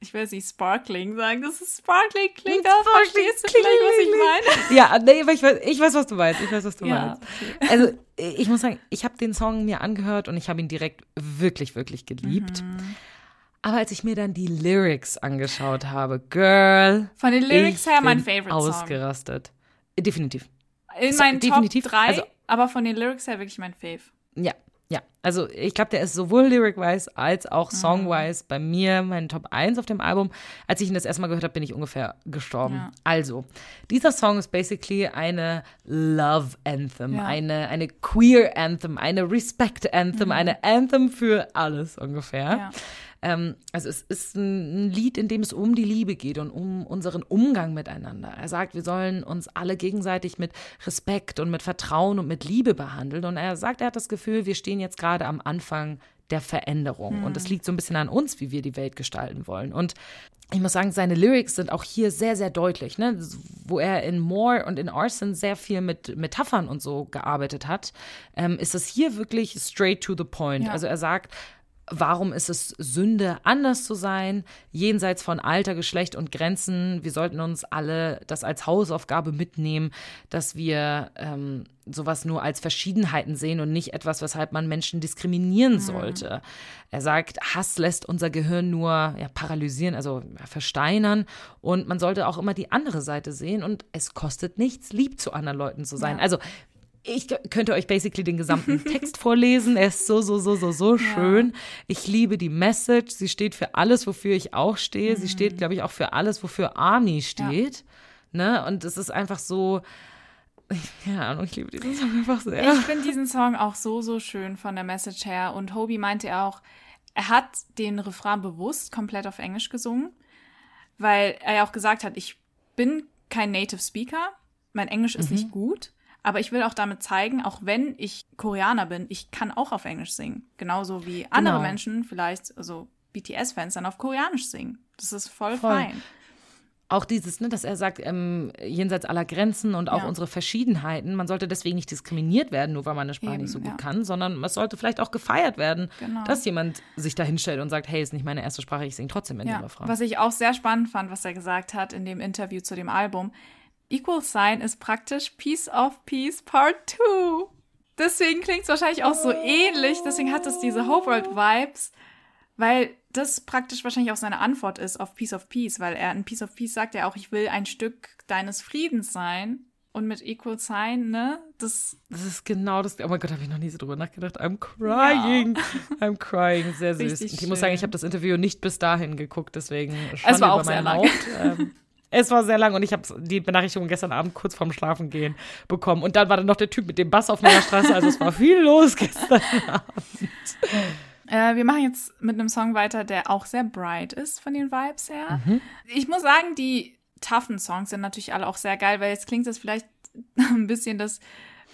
ich will es nicht Sparkling sagen, das ist Sparkling klingt, aber verstehst du vielleicht, was ich meine? Ja, nee, aber ich weiß, ich weiß, was du meinst. Ich weiß, was du ja, meinst. Also, ich muss sagen, ich habe den Song mir angehört und ich habe ihn direkt wirklich, wirklich geliebt. Mhm. Aber als ich mir dann die Lyrics angeschaut habe, Girl. Von den Lyrics her mein Favorite Song. Ausgerastet. Definitiv. In meinen Definitiv. Top 3, also, aber von den Lyrics her wirklich mein Fave. Ja, ja, also ich glaube, der ist sowohl lyric-wise als auch mhm. song-wise bei mir mein Top 1 auf dem Album. Als ich ihn das erstmal gehört habe, bin ich ungefähr gestorben. Ja. Also, dieser Song ist basically eine Love Anthem, ja. eine, eine Queer Anthem, eine Respect Anthem, mhm. eine Anthem für alles ungefähr. Ja. Ähm, also es ist ein Lied, in dem es um die Liebe geht und um unseren Umgang miteinander. Er sagt, wir sollen uns alle gegenseitig mit Respekt und mit Vertrauen und mit Liebe behandeln. Und er sagt, er hat das Gefühl, wir stehen jetzt gerade am Anfang der Veränderung. Mhm. Und es liegt so ein bisschen an uns, wie wir die Welt gestalten wollen. Und ich muss sagen, seine Lyrics sind auch hier sehr, sehr deutlich, ne? wo er in More und in Arson sehr viel mit Metaphern und so gearbeitet hat, ähm, ist es hier wirklich straight to the point. Ja. Also er sagt, Warum ist es Sünde, anders zu sein, jenseits von Alter, Geschlecht und Grenzen? Wir sollten uns alle das als Hausaufgabe mitnehmen, dass wir ähm, sowas nur als Verschiedenheiten sehen und nicht etwas, weshalb man Menschen diskriminieren mhm. sollte. Er sagt, Hass lässt unser Gehirn nur ja, paralysieren, also ja, versteinern. Und man sollte auch immer die andere Seite sehen. Und es kostet nichts, lieb zu anderen Leuten zu sein. Ja. Also ich könnte euch basically den gesamten Text vorlesen. Er ist so, so, so, so, so schön. Ja. Ich liebe die Message. Sie steht für alles, wofür ich auch stehe. Mhm. Sie steht, glaube ich, auch für alles, wofür Army steht. Ja. Ne? Und es ist einfach so. Keine Ahnung, ich liebe diesen Song einfach sehr. Ich finde diesen Song auch so, so schön von der Message her. Und Hobie meinte auch, er hat den Refrain bewusst komplett auf Englisch gesungen, weil er ja auch gesagt hat, ich bin kein Native Speaker, mein Englisch ist mhm. nicht gut. Aber ich will auch damit zeigen, auch wenn ich Koreaner bin, ich kann auch auf Englisch singen. Genauso wie andere genau. Menschen, vielleicht, also BTS-Fans, dann auf Koreanisch singen. Das ist voll, voll. fein. Auch dieses, ne, dass er sagt, ähm, jenseits aller Grenzen und auch ja. unsere Verschiedenheiten, man sollte deswegen nicht diskriminiert werden, nur weil man eine Sprache Eben, nicht so gut ja. kann, sondern es sollte vielleicht auch gefeiert werden, genau. dass jemand sich da hinstellt und sagt, hey, ist nicht meine erste Sprache, ich singe trotzdem in ja. dem Refrain. Was ich auch sehr spannend fand, was er gesagt hat in dem Interview zu dem Album, Equal Sign ist praktisch Piece of Peace Part 2. Deswegen klingt es wahrscheinlich auch so ähnlich. Deswegen hat es diese Hope World Vibes, weil das praktisch wahrscheinlich auch seine Antwort ist auf Piece of Peace, weil er in Piece of Peace sagt ja auch, ich will ein Stück deines Friedens sein und mit Equal Sign, ne? Das, Das ist genau das. Oh mein Gott, habe ich noch nie so drüber nachgedacht. I'm crying. I'm crying. Sehr süß. Ich muss sagen, ich habe das Interview nicht bis dahin geguckt, deswegen Es war auch über sehr lang. Ähm, es war sehr lang und ich habe die Benachrichtigung gestern Abend kurz vorm Schlafengehen bekommen. Und dann war dann noch der Typ mit dem Bass auf meiner Straße. Also es war viel los gestern. Äh, wir machen jetzt mit einem Song weiter, der auch sehr bright ist von den Vibes her. Ich muss sagen, die toughen Songs sind natürlich alle auch sehr geil, weil jetzt klingt es vielleicht ein bisschen, dass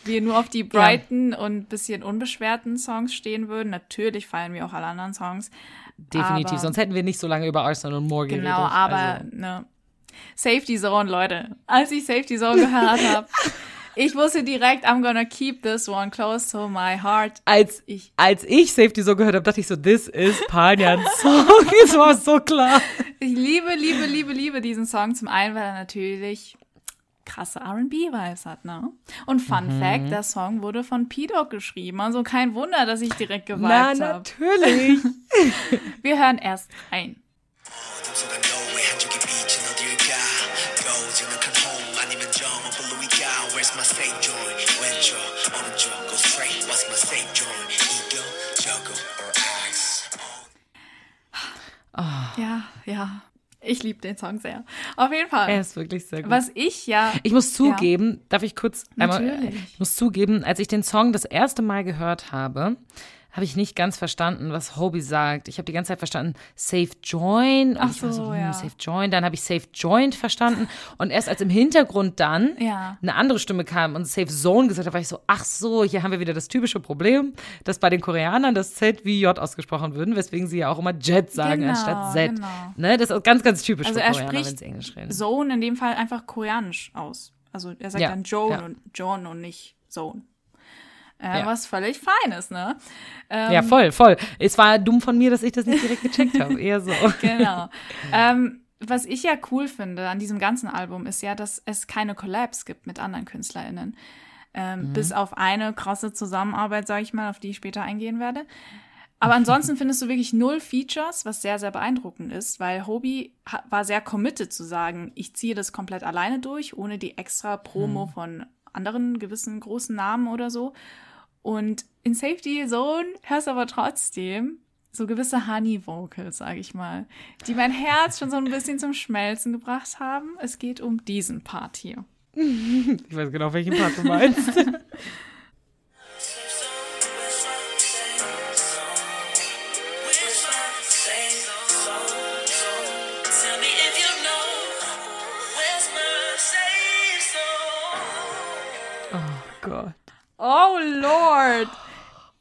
wir nur auf die brighten und bisschen unbeschwerten Songs stehen würden. Natürlich feiern wir auch alle anderen Songs. Definitiv. Sonst hätten wir nicht so lange über Arsenal und Moore geredet. Genau, aber Also, ne. Safety Zone, Leute. Als ich Safety Zone gehört habe, ich wusste direkt, I'm gonna keep this one close to my heart. als Ich- als ich Safety so gehört habe, dachte ich so, this is Panyans Song. Es war so klar. Ich liebe, liebe, liebe, liebe diesen Song. Zum einen, weil er natürlich krasse R&B-Vibes hat, ne? Und Fun Mhm. Fact, der Song wurde von P-Dog geschrieben. Also kein Wunder, dass ich direkt Na, geweibt habe. natürlich. Wir hören erst rein. Ja, ja. Ich liebe den Song sehr. Auf jeden Fall. er ist wirklich sehr gut. Was ich ja Ich muss zugeben, darf ich kurz einmal, Natürlich. ich muss zugeben, als ich den Song das erste Mal gehört habe, habe ich nicht ganz verstanden, was Hobie sagt. Ich habe die ganze Zeit verstanden, Safe Join. Ach war so, hm, ja. Safe Join. Dann habe ich Safe Joint verstanden. Und erst als im Hintergrund dann Ja. eine andere Stimme kam und Safe Zone gesagt hat, war ich so, ach so, hier haben wir wieder das typische Problem, dass bei den Koreanern das Z wie J ausgesprochen würden, weswegen sie ja auch immer Jet sagen Genau, anstatt Z. genau. Ne, das ist ganz, ganz typisch Also für er Koreaner, wenn sie Englisch reden. Zone in dem Fall einfach koreanisch aus. Also er sagt Ja, dann Joan und John und nicht Zone. Äh, Ja. Was völlig fein ist, ne? Ähm, Ja, voll, voll. Es war dumm von mir, dass ich das nicht direkt gecheckt habe. Eher so. Genau. ähm, was ich ja cool finde an diesem ganzen Album ist ja, dass es keine Collabs gibt mit anderen KünstlerInnen. Ähm, Bis auf eine krasse Zusammenarbeit, sage ich mal, auf die ich später eingehen werde. Aber ansonsten findest du wirklich null Features, was sehr, sehr beeindruckend ist, weil Hobie war sehr committed zu sagen, ich ziehe das komplett alleine durch, ohne die extra Promo von anderen gewissen großen Namen oder so. Und in Safety Zone hörst du aber trotzdem so gewisse Honey-Vocals, sage ich mal, die mein Herz schon so ein bisschen zum Schmelzen gebracht haben. Es geht um diesen Part hier. Ich weiß genau, welchen Part du meinst. Oh Lord!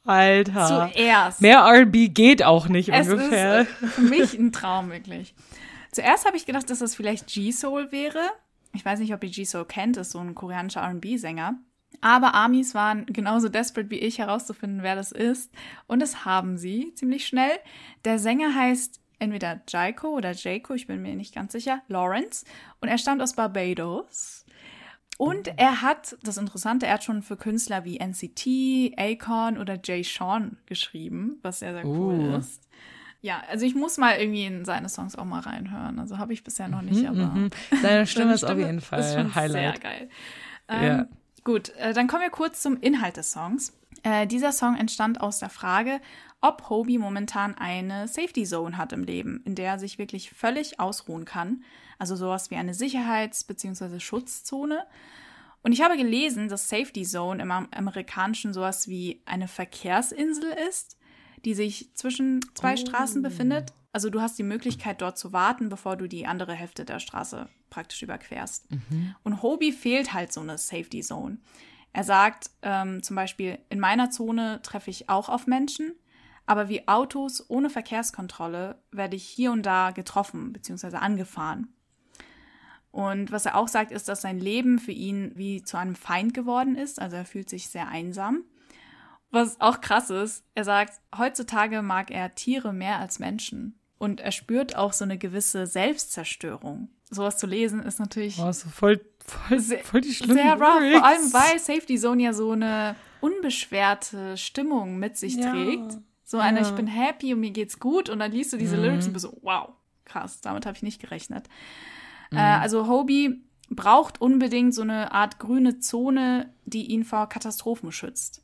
Alter. Zuerst. Mehr RB geht auch nicht Es ungefähr. ist für mich ein Traum, wirklich. Zuerst habe ich gedacht, dass das vielleicht G-Soul wäre. Ich weiß nicht, ob ihr G-Soul kennt, ist so ein koreanischer R&B-Sänger. Aber Amis waren genauso desperate wie ich herauszufinden, wer das ist. Und das haben sie ziemlich schnell. Der Sänger heißt entweder Jaiko oder Jaco, ich bin mir nicht ganz sicher, Lawrence. Und er stammt aus Barbados. Und er hat, das Interessante, er hat schon für Künstler wie NCT, Akon oder Jay Sean geschrieben, was sehr, sehr cool Uh. ist. Ja, also ich muss mal irgendwie in seine Songs auch mal reinhören. Also habe ich bisher noch nicht, aber Mhm. Seine Stimme ist auf jeden Fall ist schon Highlight. Sehr geil. Ähm, Ja. Gut, äh, dann kommen wir kurz zum Inhalt des Songs. Äh, dieser Song entstand aus der Frage, ob Hobie momentan eine Safety Zone hat im Leben, in der er sich wirklich völlig ausruhen kann. Also sowas wie eine Sicherheits- bzw. Schutzzone. Und ich habe gelesen, dass Safety Zone im Am- Amerikanischen sowas wie eine Verkehrsinsel ist, die sich zwischen zwei Straßen befindet. Also du hast die Möglichkeit, dort zu warten, bevor du die andere Hälfte der Straße praktisch überquerst. Und Hobie fehlt halt so eine Safety Zone. Er sagt ähm, zum Beispiel, in meiner Zone treffe ich auch auf Menschen, aber wie Autos ohne Verkehrskontrolle werde ich hier und da getroffen bzw. angefahren. Und was er auch sagt, ist, dass sein Leben für ihn wie zu einem Feind geworden ist. Also er fühlt sich sehr einsam. Was auch krass ist, er sagt, heutzutage mag er Tiere mehr als Menschen. Und er spürt auch so eine gewisse Selbstzerstörung. Sowas zu lesen ist natürlich Oh, so voll, voll, Sehr- voll die schlimmen sehr rough. Lyrics. Vor allem, weil Safety Zone ja so eine unbeschwerte Stimmung mit sich Ja. trägt. So eine, ich bin happy und mir geht's gut und dann liest du diese Lyrics und bist so, wow, krass, damit habe ich nicht gerechnet. Äh, also Hobie braucht unbedingt so eine Art grüne Zone, die ihn vor Katastrophen schützt.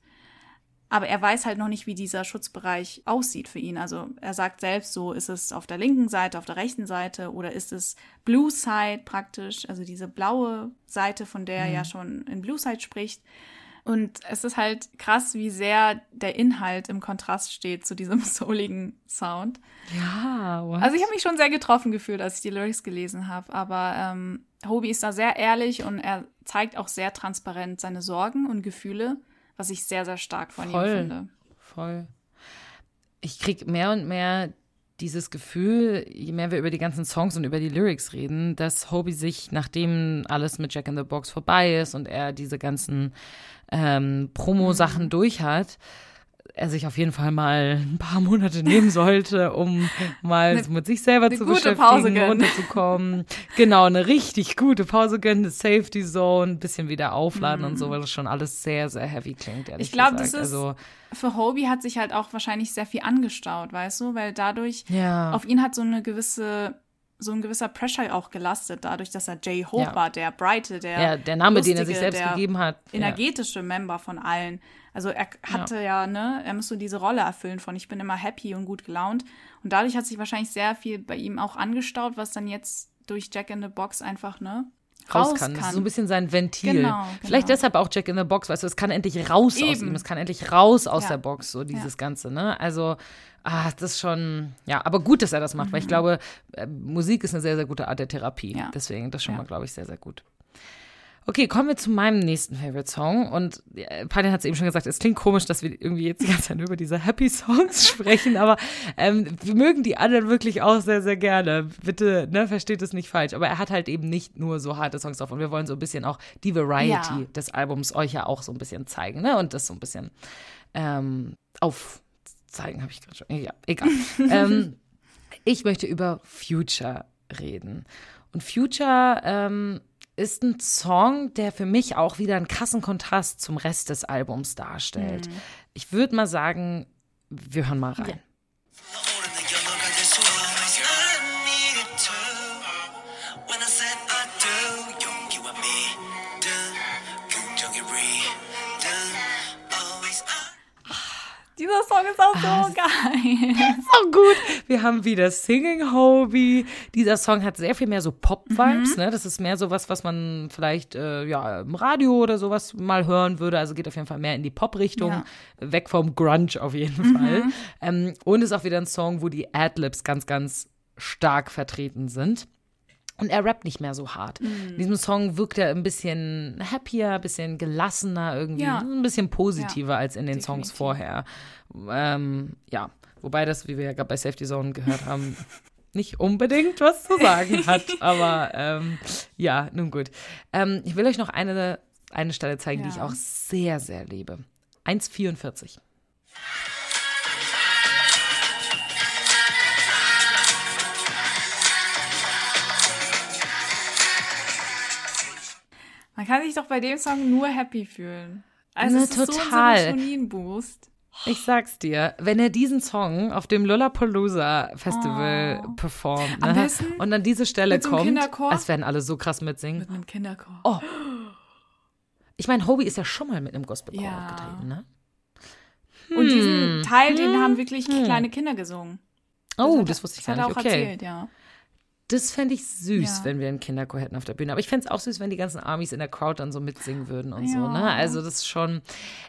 Aber er weiß halt noch nicht, wie dieser Schutzbereich aussieht für ihn. Also er sagt selbst so, ist es auf der linken Seite, auf der rechten Seite oder ist es Blue Side praktisch, also diese blaue Seite, von der er ja schon in Blue Side spricht. Und es ist halt krass, wie sehr der Inhalt im Kontrast steht zu diesem souligen Sound. Ja, what? Also ich habe mich schon sehr getroffen gefühlt, als ich die Lyrics gelesen habe. Aber ähm, Hobie ist da sehr ehrlich und er zeigt auch sehr transparent seine Sorgen und Gefühle, was ich sehr, sehr stark von Voll. ihm finde. Voll. Ich krieg mehr und mehr dieses Gefühl, je mehr wir über die ganzen Songs und über die Lyrics reden, dass Hobie sich, nachdem alles mit Jack in the Box vorbei ist und er diese ganzen ähm, Promo-Sachen durch hat, er sich auf jeden Fall mal ein paar Monate nehmen sollte, um mal Eine- mit sich selber eine zu gute beschäftigen, runterzukommen. genau, eine richtig gute Pause gönnen, eine Safety Zone, ein bisschen wieder aufladen und so, weil das schon alles sehr, sehr heavy klingt, ehrlich Mhm. Ich glaube, das ist also, für Hobie hat sich halt auch wahrscheinlich sehr viel angestaut, weißt du, weil dadurch ja. auf ihn hat so eine gewisse so ein gewisser Pressure auch gelastet, dadurch, dass er Jay Hope Ja. war, der Brighte, der Ja, der Name, den er sich lustige, selbst gegeben hat. Energetische Member von allen. Also er hatte ja. ne, er musste diese Rolle erfüllen von ich bin immer happy und gut gelaunt. Und dadurch hat sich wahrscheinlich sehr viel bei ihm auch angestaut, was dann jetzt durch Jack in the Box einfach, ne, raus kann. Das ist so ein bisschen sein Ventil. Genau, Vielleicht genau. deshalb auch Jack in the Box, weißt du, es kann endlich raus aus Eben. ihm, es kann endlich raus aus Ja. der Box, so dieses Ganze, ne? Also, ah, das ist schon, ja, aber gut, dass er das macht, weil ich glaube, äh, Musik ist eine sehr, sehr gute Art der Therapie. Mhm. Ja. Deswegen, das schon Ja. mal, glaube ich, sehr, sehr gut. Okay, kommen wir zu meinem nächsten Favorite Song. Und äh, Panin hat es eben schon gesagt, es klingt komisch, dass wir irgendwie jetzt die ganze Zeit über diese Happy Songs sprechen, aber ähm, wir mögen die anderen wirklich auch sehr, sehr gerne. Bitte, ne, versteht es nicht falsch. Aber er hat halt eben nicht nur so harte Songs drauf. Und wir wollen so ein bisschen auch die Variety Ja. des Albums euch ja auch so ein bisschen zeigen, ne? Und das so ein bisschen ähm, aufzeigen, habe ich gerade schon. Ja, egal. ähm, ich möchte über Future reden. Und Future ähm, ist ein Song, der für mich auch wieder einen krassen Kontrast zum Rest des Albums darstellt. Ich würde mal sagen, wir hören mal rein. 오 Dieser Song ist auch Ah, so geil. So gut. Wir haben wieder Singing Hobie. Dieser Song hat sehr viel mehr so Pop-Vibes. Ne? Das ist mehr so was, was man vielleicht äh, ja, im Radio oder sowas mal hören würde. Also geht auf jeden Fall mehr in die Pop-Richtung. Ja. Weg vom Grunge auf jeden Fall. Ähm, und ist auch wieder ein Song, wo die Adlibs ganz, ganz stark vertreten sind. Und er rappt nicht mehr so hart. Mhm. In diesem Song wirkt er ein bisschen happier, ein bisschen gelassener irgendwie, Ja. ein bisschen positiver als in den Songs definitiv. vorher. Ähm, ja, wobei das, wie wir ja gerade bei Safety Zone gehört haben, nicht unbedingt was zu sagen hat. Aber ähm, ja, nun gut. Ähm, ich will euch noch eine, eine Stelle zeigen, die ich Ja. auch sehr, sehr liebe. 1,44. Man kann sich doch bei dem Song nur happy fühlen. Also Na, es ist total. so ein Serotonin-Boost. Ich sag's dir, wenn er diesen Song auf dem Lollapalooza Festival performt Oh. Am ne, und an diese Stelle mit so kommt, Kinderchor. als werden alle so krass mitsingen. Mit einem Kinderchor. Oh. Ich meine, Hobie ist ja schon mal mit einem Gospelchor Ja. aufgetreten, ne? Und Hm. diesen Teil, den haben wirklich kleine Kinder gesungen. Oh, hat das er- wusste ich das gar hat nicht. er auch Okay. erzählt, ja. Das fände ich süß, Ja. wenn wir einen Kinderchor hätten auf der Bühne. Aber ich fände es auch süß, wenn die ganzen Armies in der Crowd dann so mitsingen würden und so. Ja. Ne? Also das ist schon.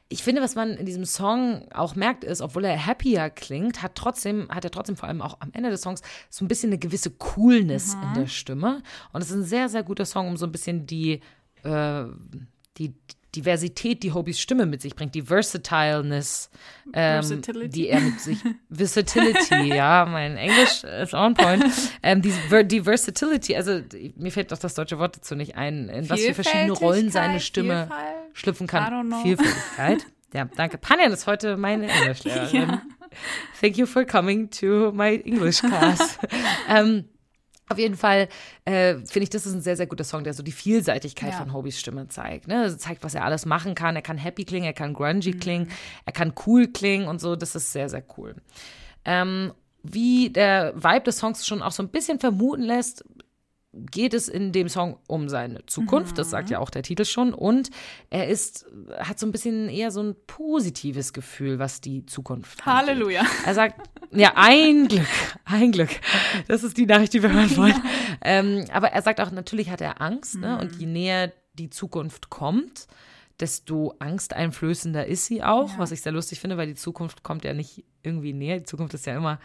Ich finde, was man in diesem Song auch merkt, ist, obwohl er happier klingt, hat trotzdem, hat er trotzdem vor allem auch am Ende des Songs so ein bisschen eine gewisse Coolness in der Stimme. Und es ist ein sehr, sehr guter Song, um so ein bisschen die, äh, die Diversität, die Hobies Stimme mit sich bringt, die Versatileness, ähm, Versatility. die er mit sich, Versatility, ja, mein Englisch ist on point, ähm, die, die Versatility, also mir fällt doch das deutsche Wort dazu nicht ein, in was für verschiedene Rollen seine Stimme Vielfalt. schlüpfen kann. Vielfältigkeit. Ja, danke. Panjan ist heute meine Englischlehrerin. Ja. Thank you for coming to my English class. ähm, Auf jeden Fall äh, finde ich, das ist ein sehr, sehr guter Song, der so die Vielseitigkeit Ja. von Hobys Stimme zeigt. Ne? Also zeigt, was er alles machen kann. Er kann happy klingen, er kann grungy Mhm. klingen, er kann cool klingen und so. Das ist sehr, sehr cool. Ähm, wie der Vibe des Songs schon auch so ein bisschen vermuten lässt, geht es in dem Song um seine Zukunft, das Mhm. sagt ja auch der Titel schon, und er ist, hat so ein bisschen eher so ein positives Gefühl, was die Zukunft angeht. Halleluja. Er sagt, ja, ein Glück, ein Glück. Das ist die Nachricht, die wir hören wollen. Ähm, aber er sagt auch, natürlich hat er Angst, ne? Und je näher die Zukunft kommt, desto angsteinflößender ist sie auch, Ja. was ich sehr lustig finde, weil die Zukunft kommt ja nicht irgendwie näher. Die Zukunft ist ja immer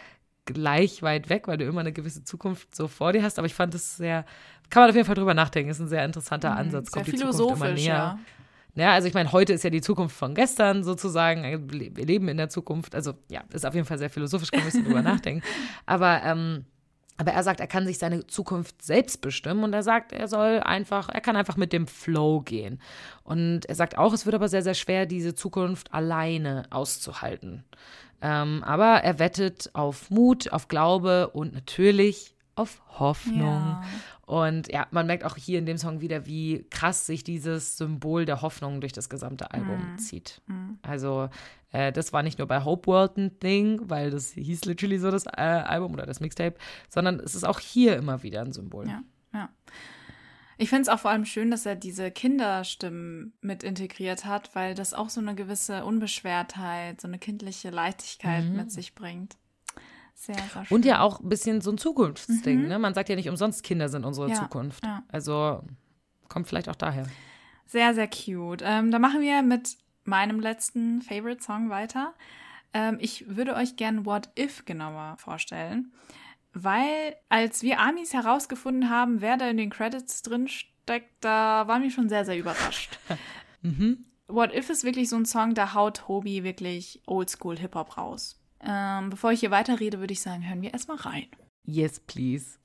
gleich weit weg, weil du immer eine gewisse Zukunft so vor dir hast. Aber ich fand es sehr, kann man auf jeden Fall drüber nachdenken, ist ein sehr interessanter Ansatz. Mhm. Sehr Kommt die Zukunft immer philosophisch, näher. ja. Ja, also ich meine, heute ist ja die Zukunft von gestern sozusagen. Wir leben in der Zukunft. Also ja, ist auf jeden Fall sehr philosophisch, kann man ein bisschen drüber nachdenken. Aber, ähm, aber er sagt, er kann sich seine Zukunft selbst bestimmen und er sagt, er soll einfach, er kann einfach mit dem Flow gehen. Und er sagt auch, es wird aber sehr, sehr schwer, diese Zukunft alleine auszuhalten. Ähm, aber er wettet auf Mut, auf Glaube und natürlich auf Hoffnung. Ja. Und ja, man merkt auch hier in dem Song wieder, wie krass sich dieses Symbol der Hoffnung durch das gesamte Album Mhm. zieht. Also, äh, das war nicht nur bei Hope World ein Ding, weil das hieß literally so das äh, Album oder das Mixtape, sondern es ist auch hier immer wieder ein Symbol. Ja, ja. Ich finde es auch vor allem schön, dass er diese Kinderstimmen mit integriert hat, weil das auch so eine gewisse Unbeschwertheit, so eine kindliche Leichtigkeit mit sich bringt. Sehr, sehr schön. Mhm. Und ja auch ein bisschen so ein Zukunftsding. Ne? Man sagt ja nicht umsonst, Kinder sind unsere Mhm. Ja, Zukunft. ja. Also kommt vielleicht auch daher. Sehr, sehr cute. Ähm, da machen wir mit meinem letzten Favorite Song weiter. Ähm, ich würde euch gern What If genauer vorstellen, weil als wir Amis herausgefunden haben, wer da in den Credits drin steckt, da waren wir schon sehr, sehr überrascht. mhm. What If ist wirklich so ein Song, da haut Hobie wirklich Oldschool-Hip-Hop raus. Ähm, bevor ich hier weiterrede, würde ich sagen, hören wir erstmal rein. Yes, please.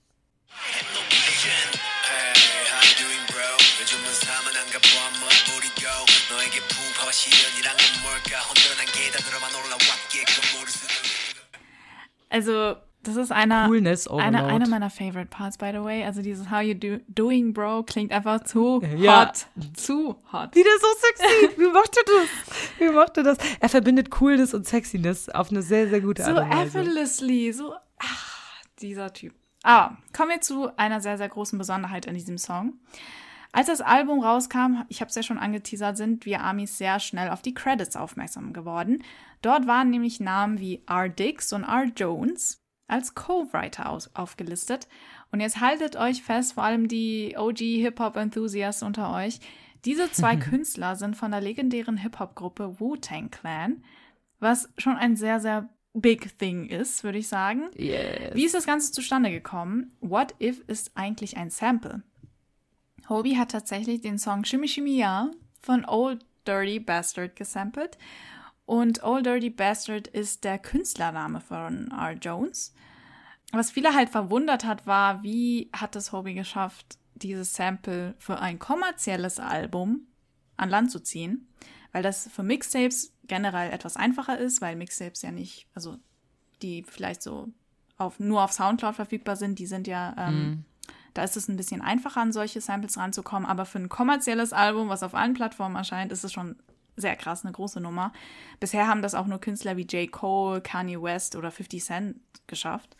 Also, das ist einer, Coolness Overload. einer meiner favorite parts, by the way. Also dieses How you do, doing, bro, klingt einfach zu Ja. hot. Zu hot. Wieder so sexy. Wie macht er das? Wie macht er das? Er verbindet Coolness und Sexiness auf eine sehr, sehr gute So Art und Weise. effortlessly, so, ach, dieser Typ. Aber kommen wir zu einer sehr, sehr großen Besonderheit in diesem Song. Als das Album rauskam, ich habe es ja schon angeteasert, sind wir Amis sehr schnell auf die Credits aufmerksam geworden. Dort waren nämlich Namen wie R. Dix und R. Jones als Co-Writer aufgelistet. Und jetzt haltet euch fest, vor allem die OG-Hip-Hop-Enthusiasts unter euch. Diese zwei Künstler sind von der legendären Hip-Hop-Gruppe Wu-Tang Clan, was schon ein sehr, sehr big thing ist, würde ich sagen. Yes. Wie ist das Ganze zustande gekommen? What If ist eigentlich ein Sample. Hobie hat tatsächlich den Song Shimmy Shimmy Ya von Old Dirty Bastard gesampelt. Und Old Dirty Bastard ist der Künstlername von R. Jones. Was viele halt verwundert hat, war, wie hat es Hobie geschafft, dieses Sample für ein kommerzielles Album an Land zu ziehen. Weil das für Mixtapes generell etwas einfacher ist, weil Mixtapes ja nicht, also die vielleicht so auf, nur auf Soundcloud verfügbar sind, die sind ja, ähm, da ist es ein bisschen einfacher, an solche Samples ranzukommen. Aber für ein kommerzielles Album, was auf allen Plattformen erscheint, ist es schon sehr krass, eine große Nummer. Bisher haben das auch nur Künstler wie J. Cole, Kanye West oder 50 Cent geschafft.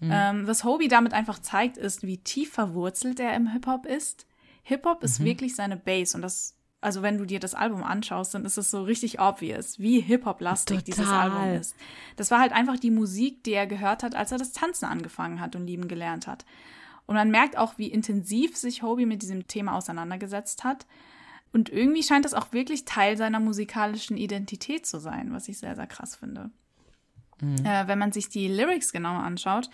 Ähm, was Hobie damit einfach zeigt, ist, wie tief verwurzelt er im Hip-Hop ist. Hip-Hop ist wirklich seine Base und das, also wenn du dir das Album anschaust, dann ist es so richtig obvious, wie Hip-Hop-lastig dieses. Album ist. Das war halt einfach die Musik, die er gehört hat, als er das Tanzen angefangen hat und lieben gelernt hat. Und man merkt auch, wie intensiv sich Hobie mit diesem Thema auseinandergesetzt hat. Und irgendwie scheint das auch wirklich Teil seiner musikalischen Identität zu sein, was ich sehr, sehr krass finde. Äh, wenn man sich die Lyrics genauer anschaut,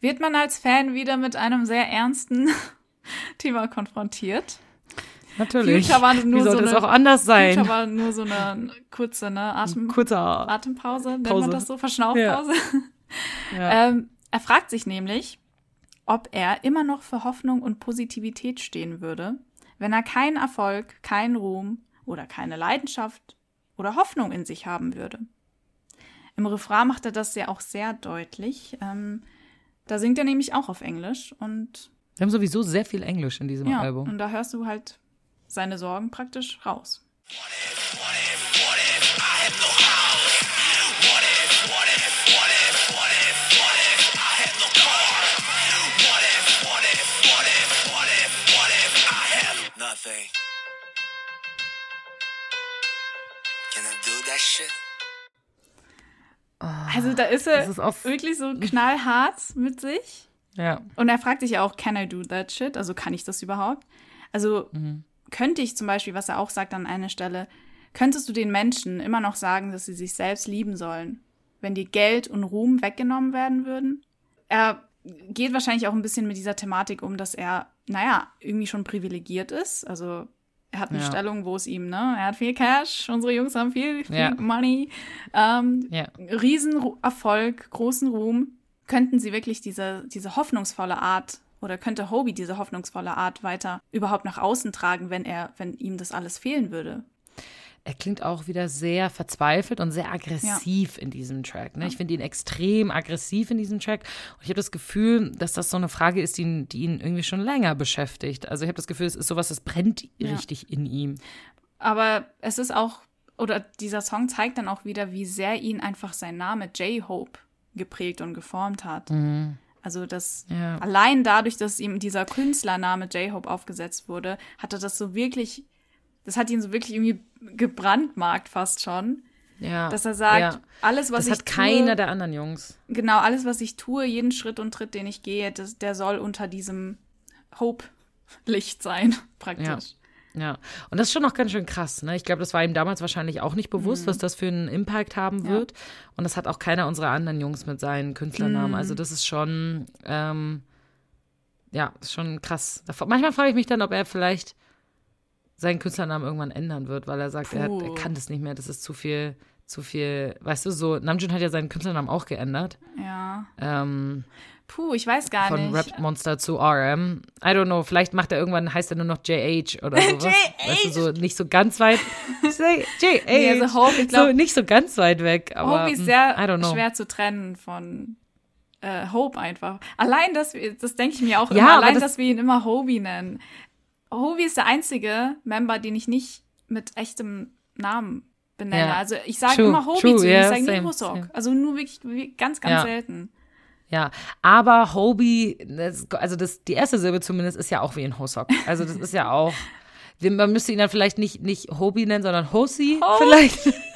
wird man als Fan wieder mit einem sehr ernsten Thema konfrontiert. Natürlich. Future war nur Wie sollte so es eine- auch anders sein? Future war nur so eine kurze ne, Atem, Kurzer. Atempause, nennt Pause. man das so, Verschnaufpause. Ja. Ähm, er fragt sich nämlich, ob er immer noch für Hoffnung und Positivität stehen würde, wenn er keinen Erfolg, keinen Ruhm oder keine Leidenschaft oder Hoffnung in sich haben würde. Im Refrain macht er das ja auch sehr deutlich. Ähm, Da singt er nämlich auch auf Englisch und Wir haben sowieso sehr viel Englisch in diesem ja, Album. und da hörst du halt seine Sorgen praktisch raus. Nothing. That shit? Also da ist er ist wirklich so knallhart mit sich. Ja. Und er fragt sich ja auch, can I do that shit? Also kann ich das überhaupt? Also könnte ich zum Beispiel, was er auch sagt an einer Stelle, könntest du den Menschen immer noch sagen, dass sie sich selbst lieben sollen, wenn dir Geld und Ruhm weggenommen werden würden? Er geht wahrscheinlich auch ein bisschen mit dieser Thematik um, dass er, naja, irgendwie schon privilegiert ist. Also er hat eine Ja. Stellung, wo es ihm, ne, er hat viel Cash, unsere Jungs haben viel, viel Ja. Money, ähm, Ja. Riesenerfolg, großen Ruhm. Könnten sie wirklich diese, diese hoffnungsvolle Art oder könnte Hobie diese hoffnungsvolle Art weiter überhaupt nach außen tragen, wenn er, wenn ihm das alles fehlen würde? Er klingt auch wieder sehr verzweifelt und sehr aggressiv in diesem Track. Ne? Ich finde ihn extrem aggressiv in diesem Track. Und ich habe das Gefühl, dass das so eine Frage ist, die, ihn- die ihn irgendwie schon länger beschäftigt. Also ich habe das Gefühl, es ist sowas, das brennt richtig in ihm. Aber es ist auch, oder dieser Song zeigt dann auch wieder, wie sehr ihn einfach sein Name J-Hope geprägt und geformt hat. Also das Ja. allein dadurch, dass ihm dieser Künstlername J-Hope aufgesetzt wurde, hatte das so wirklich, das hat ihn so wirklich irgendwie gebrandmarkt fast schon. Ja. Dass er sagt, ja. alles, was das ich hat tue, keiner der anderen Jungs. genau, alles, was ich tue, jeden Schritt und Tritt, den ich gehe, das, der soll unter diesem Hope-Licht sein, praktisch. Ja, und das ist schon noch ganz schön krass. Ne? Ich glaube, das war ihm damals wahrscheinlich auch nicht bewusst, was das für einen Impact haben wird. Und das hat auch keiner unserer anderen Jungs mit seinen Künstlernamen. Also das ist schon, ähm, ja, ist schon krass. Manchmal frage ich mich dann, ob er vielleicht seinen Künstlernamen irgendwann ändern wird, weil er sagt, er, hat, er kann das nicht mehr. Das ist zu viel, zu viel. Weißt du, so Namjoon hat ja seinen Künstlernamen auch geändert. Ja. Ähm, Puh, ich weiß gar von nicht. Rap Monster zu RM. I don't know, vielleicht macht er irgendwann, heißt er nur noch JH oder sowas. Weißt du, so nicht so ganz weit. JH. Nee, also Hope, ich glaub- so nicht so ganz weit weg, aber Hope ist hm, sehr schwer zu trennen von äh, Hope einfach. Allein, dass wir, das denke ich mir auch Ja, immer, allein, das- dass wir ihn immer Hobie nennen. Hobie ist der einzige Member, den ich nicht mit echtem Namen benenne. Ja. Also ich sage immer true, zu ihm, yeah, ich sage nie Hosok. Also nur wirklich ganz, ganz Ja. selten. Ja, aber Hobie, das, also das, die erste Silbe zumindest ist ja auch wie in Hosok. Also das ist ja auch, man müsste ihn dann vielleicht nicht, nicht Hobie nennen, sondern Hosi vielleicht.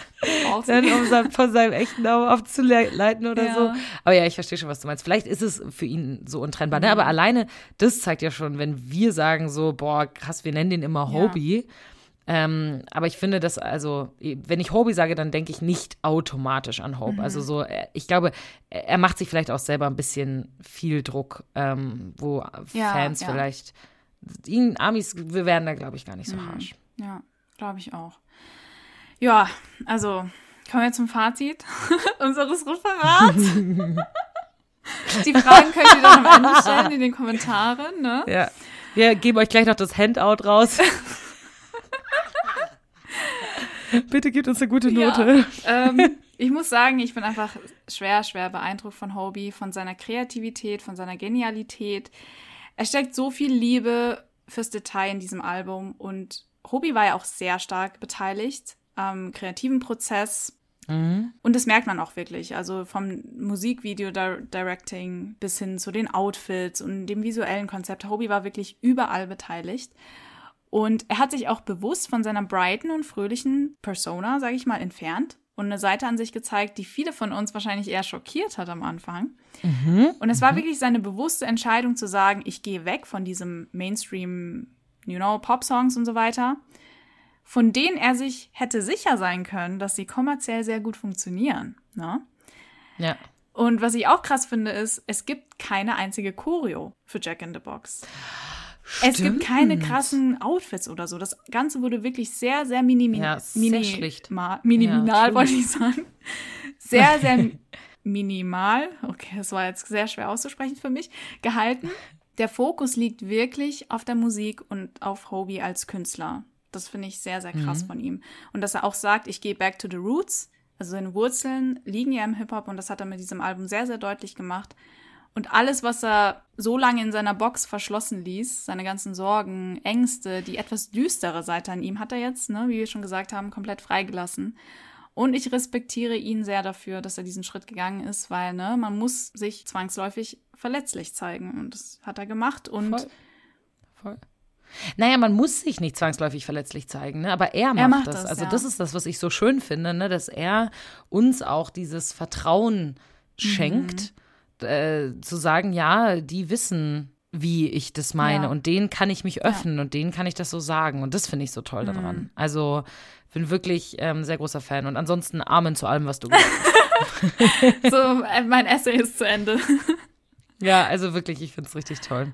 dann, um sein, von seinem echten Namen abzuleiten oder Ja. so. Aber ja, ich verstehe schon, was du meinst. Vielleicht ist es für ihn so untrennbar. Ne? Aber Mhm. alleine, das zeigt ja schon, wenn wir sagen so, boah, krass, wir nennen den immer Ja. Hobie. Ähm, aber ich finde das, also, wenn ich Hobie sage, dann denke ich nicht automatisch an Hope. Mhm. Also so, er- ich glaube, er macht sich vielleicht auch selber ein bisschen viel Druck, ähm, wo Ja, Fans ja. vielleicht, ihn, Amis, wir werden da, glaube ich, gar nicht so Mhm. harsch. Ja, glaube ich auch. Ja, also kommen wir zum Fazit unseres Referats. Die Fragen könnt ihr dann am Ende stellen in den Kommentaren, ne? Ja. Wir geben euch gleich noch das Handout raus. Bitte gebt uns eine gute Note. Ja, ähm, ich muss sagen, ich bin einfach schwer, schwer beeindruckt von Hobie, von seiner Kreativität, von seiner Genialität. Er steckt so viel Liebe fürs Detail in diesem Album und Hobie war ja auch sehr stark beteiligt am kreativen Prozess. Und das merkt man auch wirklich. Also vom Musikvideo-Directing bis hin zu den Outfits und dem visuellen Konzept. Hobie war wirklich überall beteiligt. Und er hat sich auch bewusst von seiner brighten und fröhlichen Persona, sage ich mal, entfernt und eine Seite an sich gezeigt, die viele von uns wahrscheinlich eher schockiert hat am Anfang. Und es war wirklich seine bewusste Entscheidung zu sagen, ich gehe weg von diesem Mainstream, you know, Pop-Songs und so weiter, von denen er sich hätte sicher sein können, dass sie kommerziell sehr gut funktionieren. Ne? Ja. Und was ich auch krass finde, ist, es gibt keine einzige Choreo für Jack in the Box. Es gibt keine Stimmt. krassen Outfits oder so. Das Ganze wurde wirklich sehr, sehr minimi Ja, sehr mini schlicht. ma- minimal, Ja, wollte ich sagen. Sehr, sehr minimal, okay, das war jetzt sehr schwer auszusprechen für mich, gehalten. Der Fokus liegt wirklich auf der Musik und auf Hobie als Künstler. Das finde ich sehr, sehr krass von ihm. Und dass er auch sagt, ich gehe back to the roots. Also seine Wurzeln liegen ja im Hip-Hop und das hat er mit diesem Album sehr, sehr deutlich gemacht. Und alles, was er so lange in seiner Box verschlossen ließ, seine ganzen Sorgen, Ängste, die etwas düstere Seite an ihm, hat er jetzt, ne, wie wir schon gesagt haben, komplett freigelassen. Und ich respektiere ihn sehr dafür, dass er diesen Schritt gegangen ist, weil, ne, man muss sich zwangsläufig verletzlich zeigen. Und das hat er gemacht. Und Voll. Voll. Naja, man muss sich nicht zwangsläufig verletzlich zeigen, ne? aber er macht, macht das. das, Also ja. das ist das, was ich so schön finde, ne? dass er uns auch dieses Vertrauen schenkt, äh, zu sagen, ja, die wissen, wie ich das meine Ja. und denen kann ich mich öffnen und denen kann ich das so sagen und das finde ich so toll daran. Also bin wirklich ähm, sehr großer Fan und ansonsten Amen zu allem, was du gesagt hast. so, äh, mein Essay ist zu Ende. Ja, also wirklich, ich finde es richtig toll.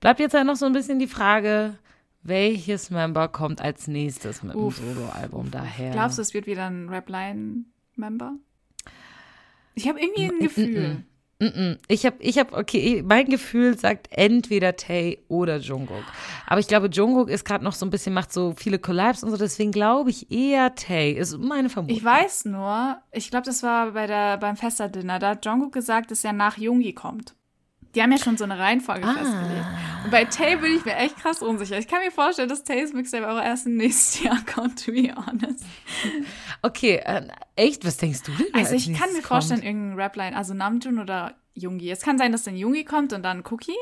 Bleibt jetzt ja noch so ein bisschen die Frage, welches Member kommt als nächstes mit Uff. dem Soloalbum daher? Glaubst du, es wird wieder ein Rapline-Member? Ich habe irgendwie ein Gefühl. Mm-mm. Ich habe, ich habe, okay, mein Gefühl sagt entweder Tay oder Jungkook. Aber ich glaube, Jungkook ist gerade noch so ein bisschen, macht so viele Collabs und so, deswegen glaube ich eher Tay. Ist meine Vermutung. Ich weiß nur, ich glaube, das war bei der, beim Fester-Dinner, da hat Jungkook gesagt, dass er nach Jungi kommt. Die haben ja schon so eine Reihenfolge Ah. festgelegt. Und bei Tay bin ich mir echt krass unsicher. Ich kann mir vorstellen, dass Tays Mixtape auch erst im nächsten Jahr kommt, to be honest. Okay, äh, echt? Was denkst du denn? Also als ich kann nächstes mir vorstellen, irgendein Rapline, also Namjoon oder Jungi. Es kann sein, dass dann Jungi kommt und dann Cookie.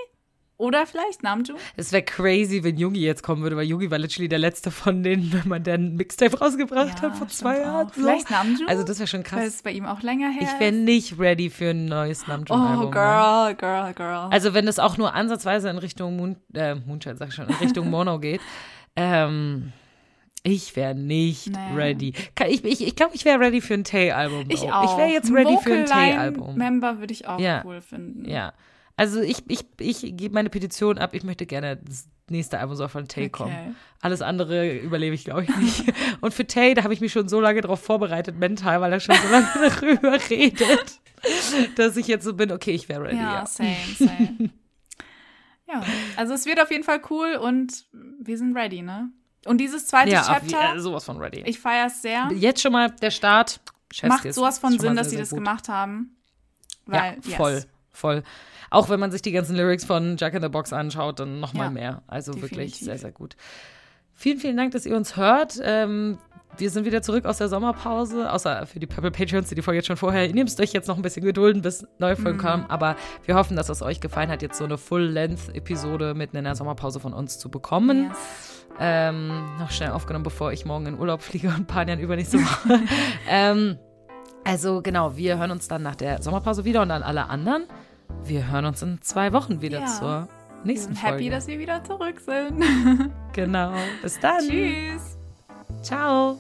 Oder vielleicht Namjoon. Es wäre crazy, wenn Jungi jetzt kommen würde, weil Jungi war literally der letzte von denen, wenn man den Mixtape rausgebracht hat vor zwei Jahren. Vielleicht Namjoon. Also das wäre schon krass. Weil es bei ihm auch länger her Ich wäre nicht ready für ein neues Namjoon-Album. Oh, ne? girl, girl, girl. Also wenn es auch nur ansatzweise in Richtung Moon, äh, Moonshine, sag ich schon, in Richtung Mono geht, ähm, ich wäre nicht Nee. ready. Ich, ich, ich glaube, ich wäre ready für ein Tay-Album. ich auch. Ich wäre jetzt ready für ein Tay-Album. Member würde ich auch Ja. cool finden. Ja. Also ich, ich, ich gebe meine Petition ab. Ich möchte gerne das nächste Album soll von Tay Okay. kommen. Alles andere überlebe ich, glaube ich, nicht. Und für Tay, da habe ich mich schon so lange drauf vorbereitet, mental, weil er schon so lange darüber redet, dass ich jetzt so bin, okay, ich wäre ready. Ja, Ja. same, same. ja, also es wird auf jeden Fall cool und wir sind ready, ne? Und dieses zweite Ja, Chapter, äh, sowas von ready. ich feiere es sehr. Jetzt schon mal der Start. Chef's Macht sowas von Sinn, dass sie das gut. gemacht haben. Weil, Ja, yes. voll, voll. Auch wenn man sich die ganzen Lyrics von Jack in the Box anschaut, dann noch mal Ja, mehr. Also wirklich definitiv. sehr, sehr gut. Vielen, vielen Dank, dass ihr uns hört. Ähm, wir sind wieder zurück aus der Sommerpause, außer für die Purple Patreons, die die Folge jetzt schon vorher. Ihr nehmt euch jetzt noch ein bisschen gedulden, bis neue Folgen Mhm. kommen. Aber wir hoffen, dass es euch gefallen hat, jetzt so eine Full-Length-Episode mitten in der Sommerpause von uns zu bekommen. Yes. Ähm, noch schnell aufgenommen, bevor ich morgen in Urlaub fliege und Panian übernächste Woche. ähm, also genau, wir hören uns dann nach der Sommerpause wieder und an alle anderen. Wir hören uns in zwei Wochen wieder Ja. zur nächsten happy, Folge. dass wir wieder zurück sind. genau. Bis dann. Tschüss. Ciao.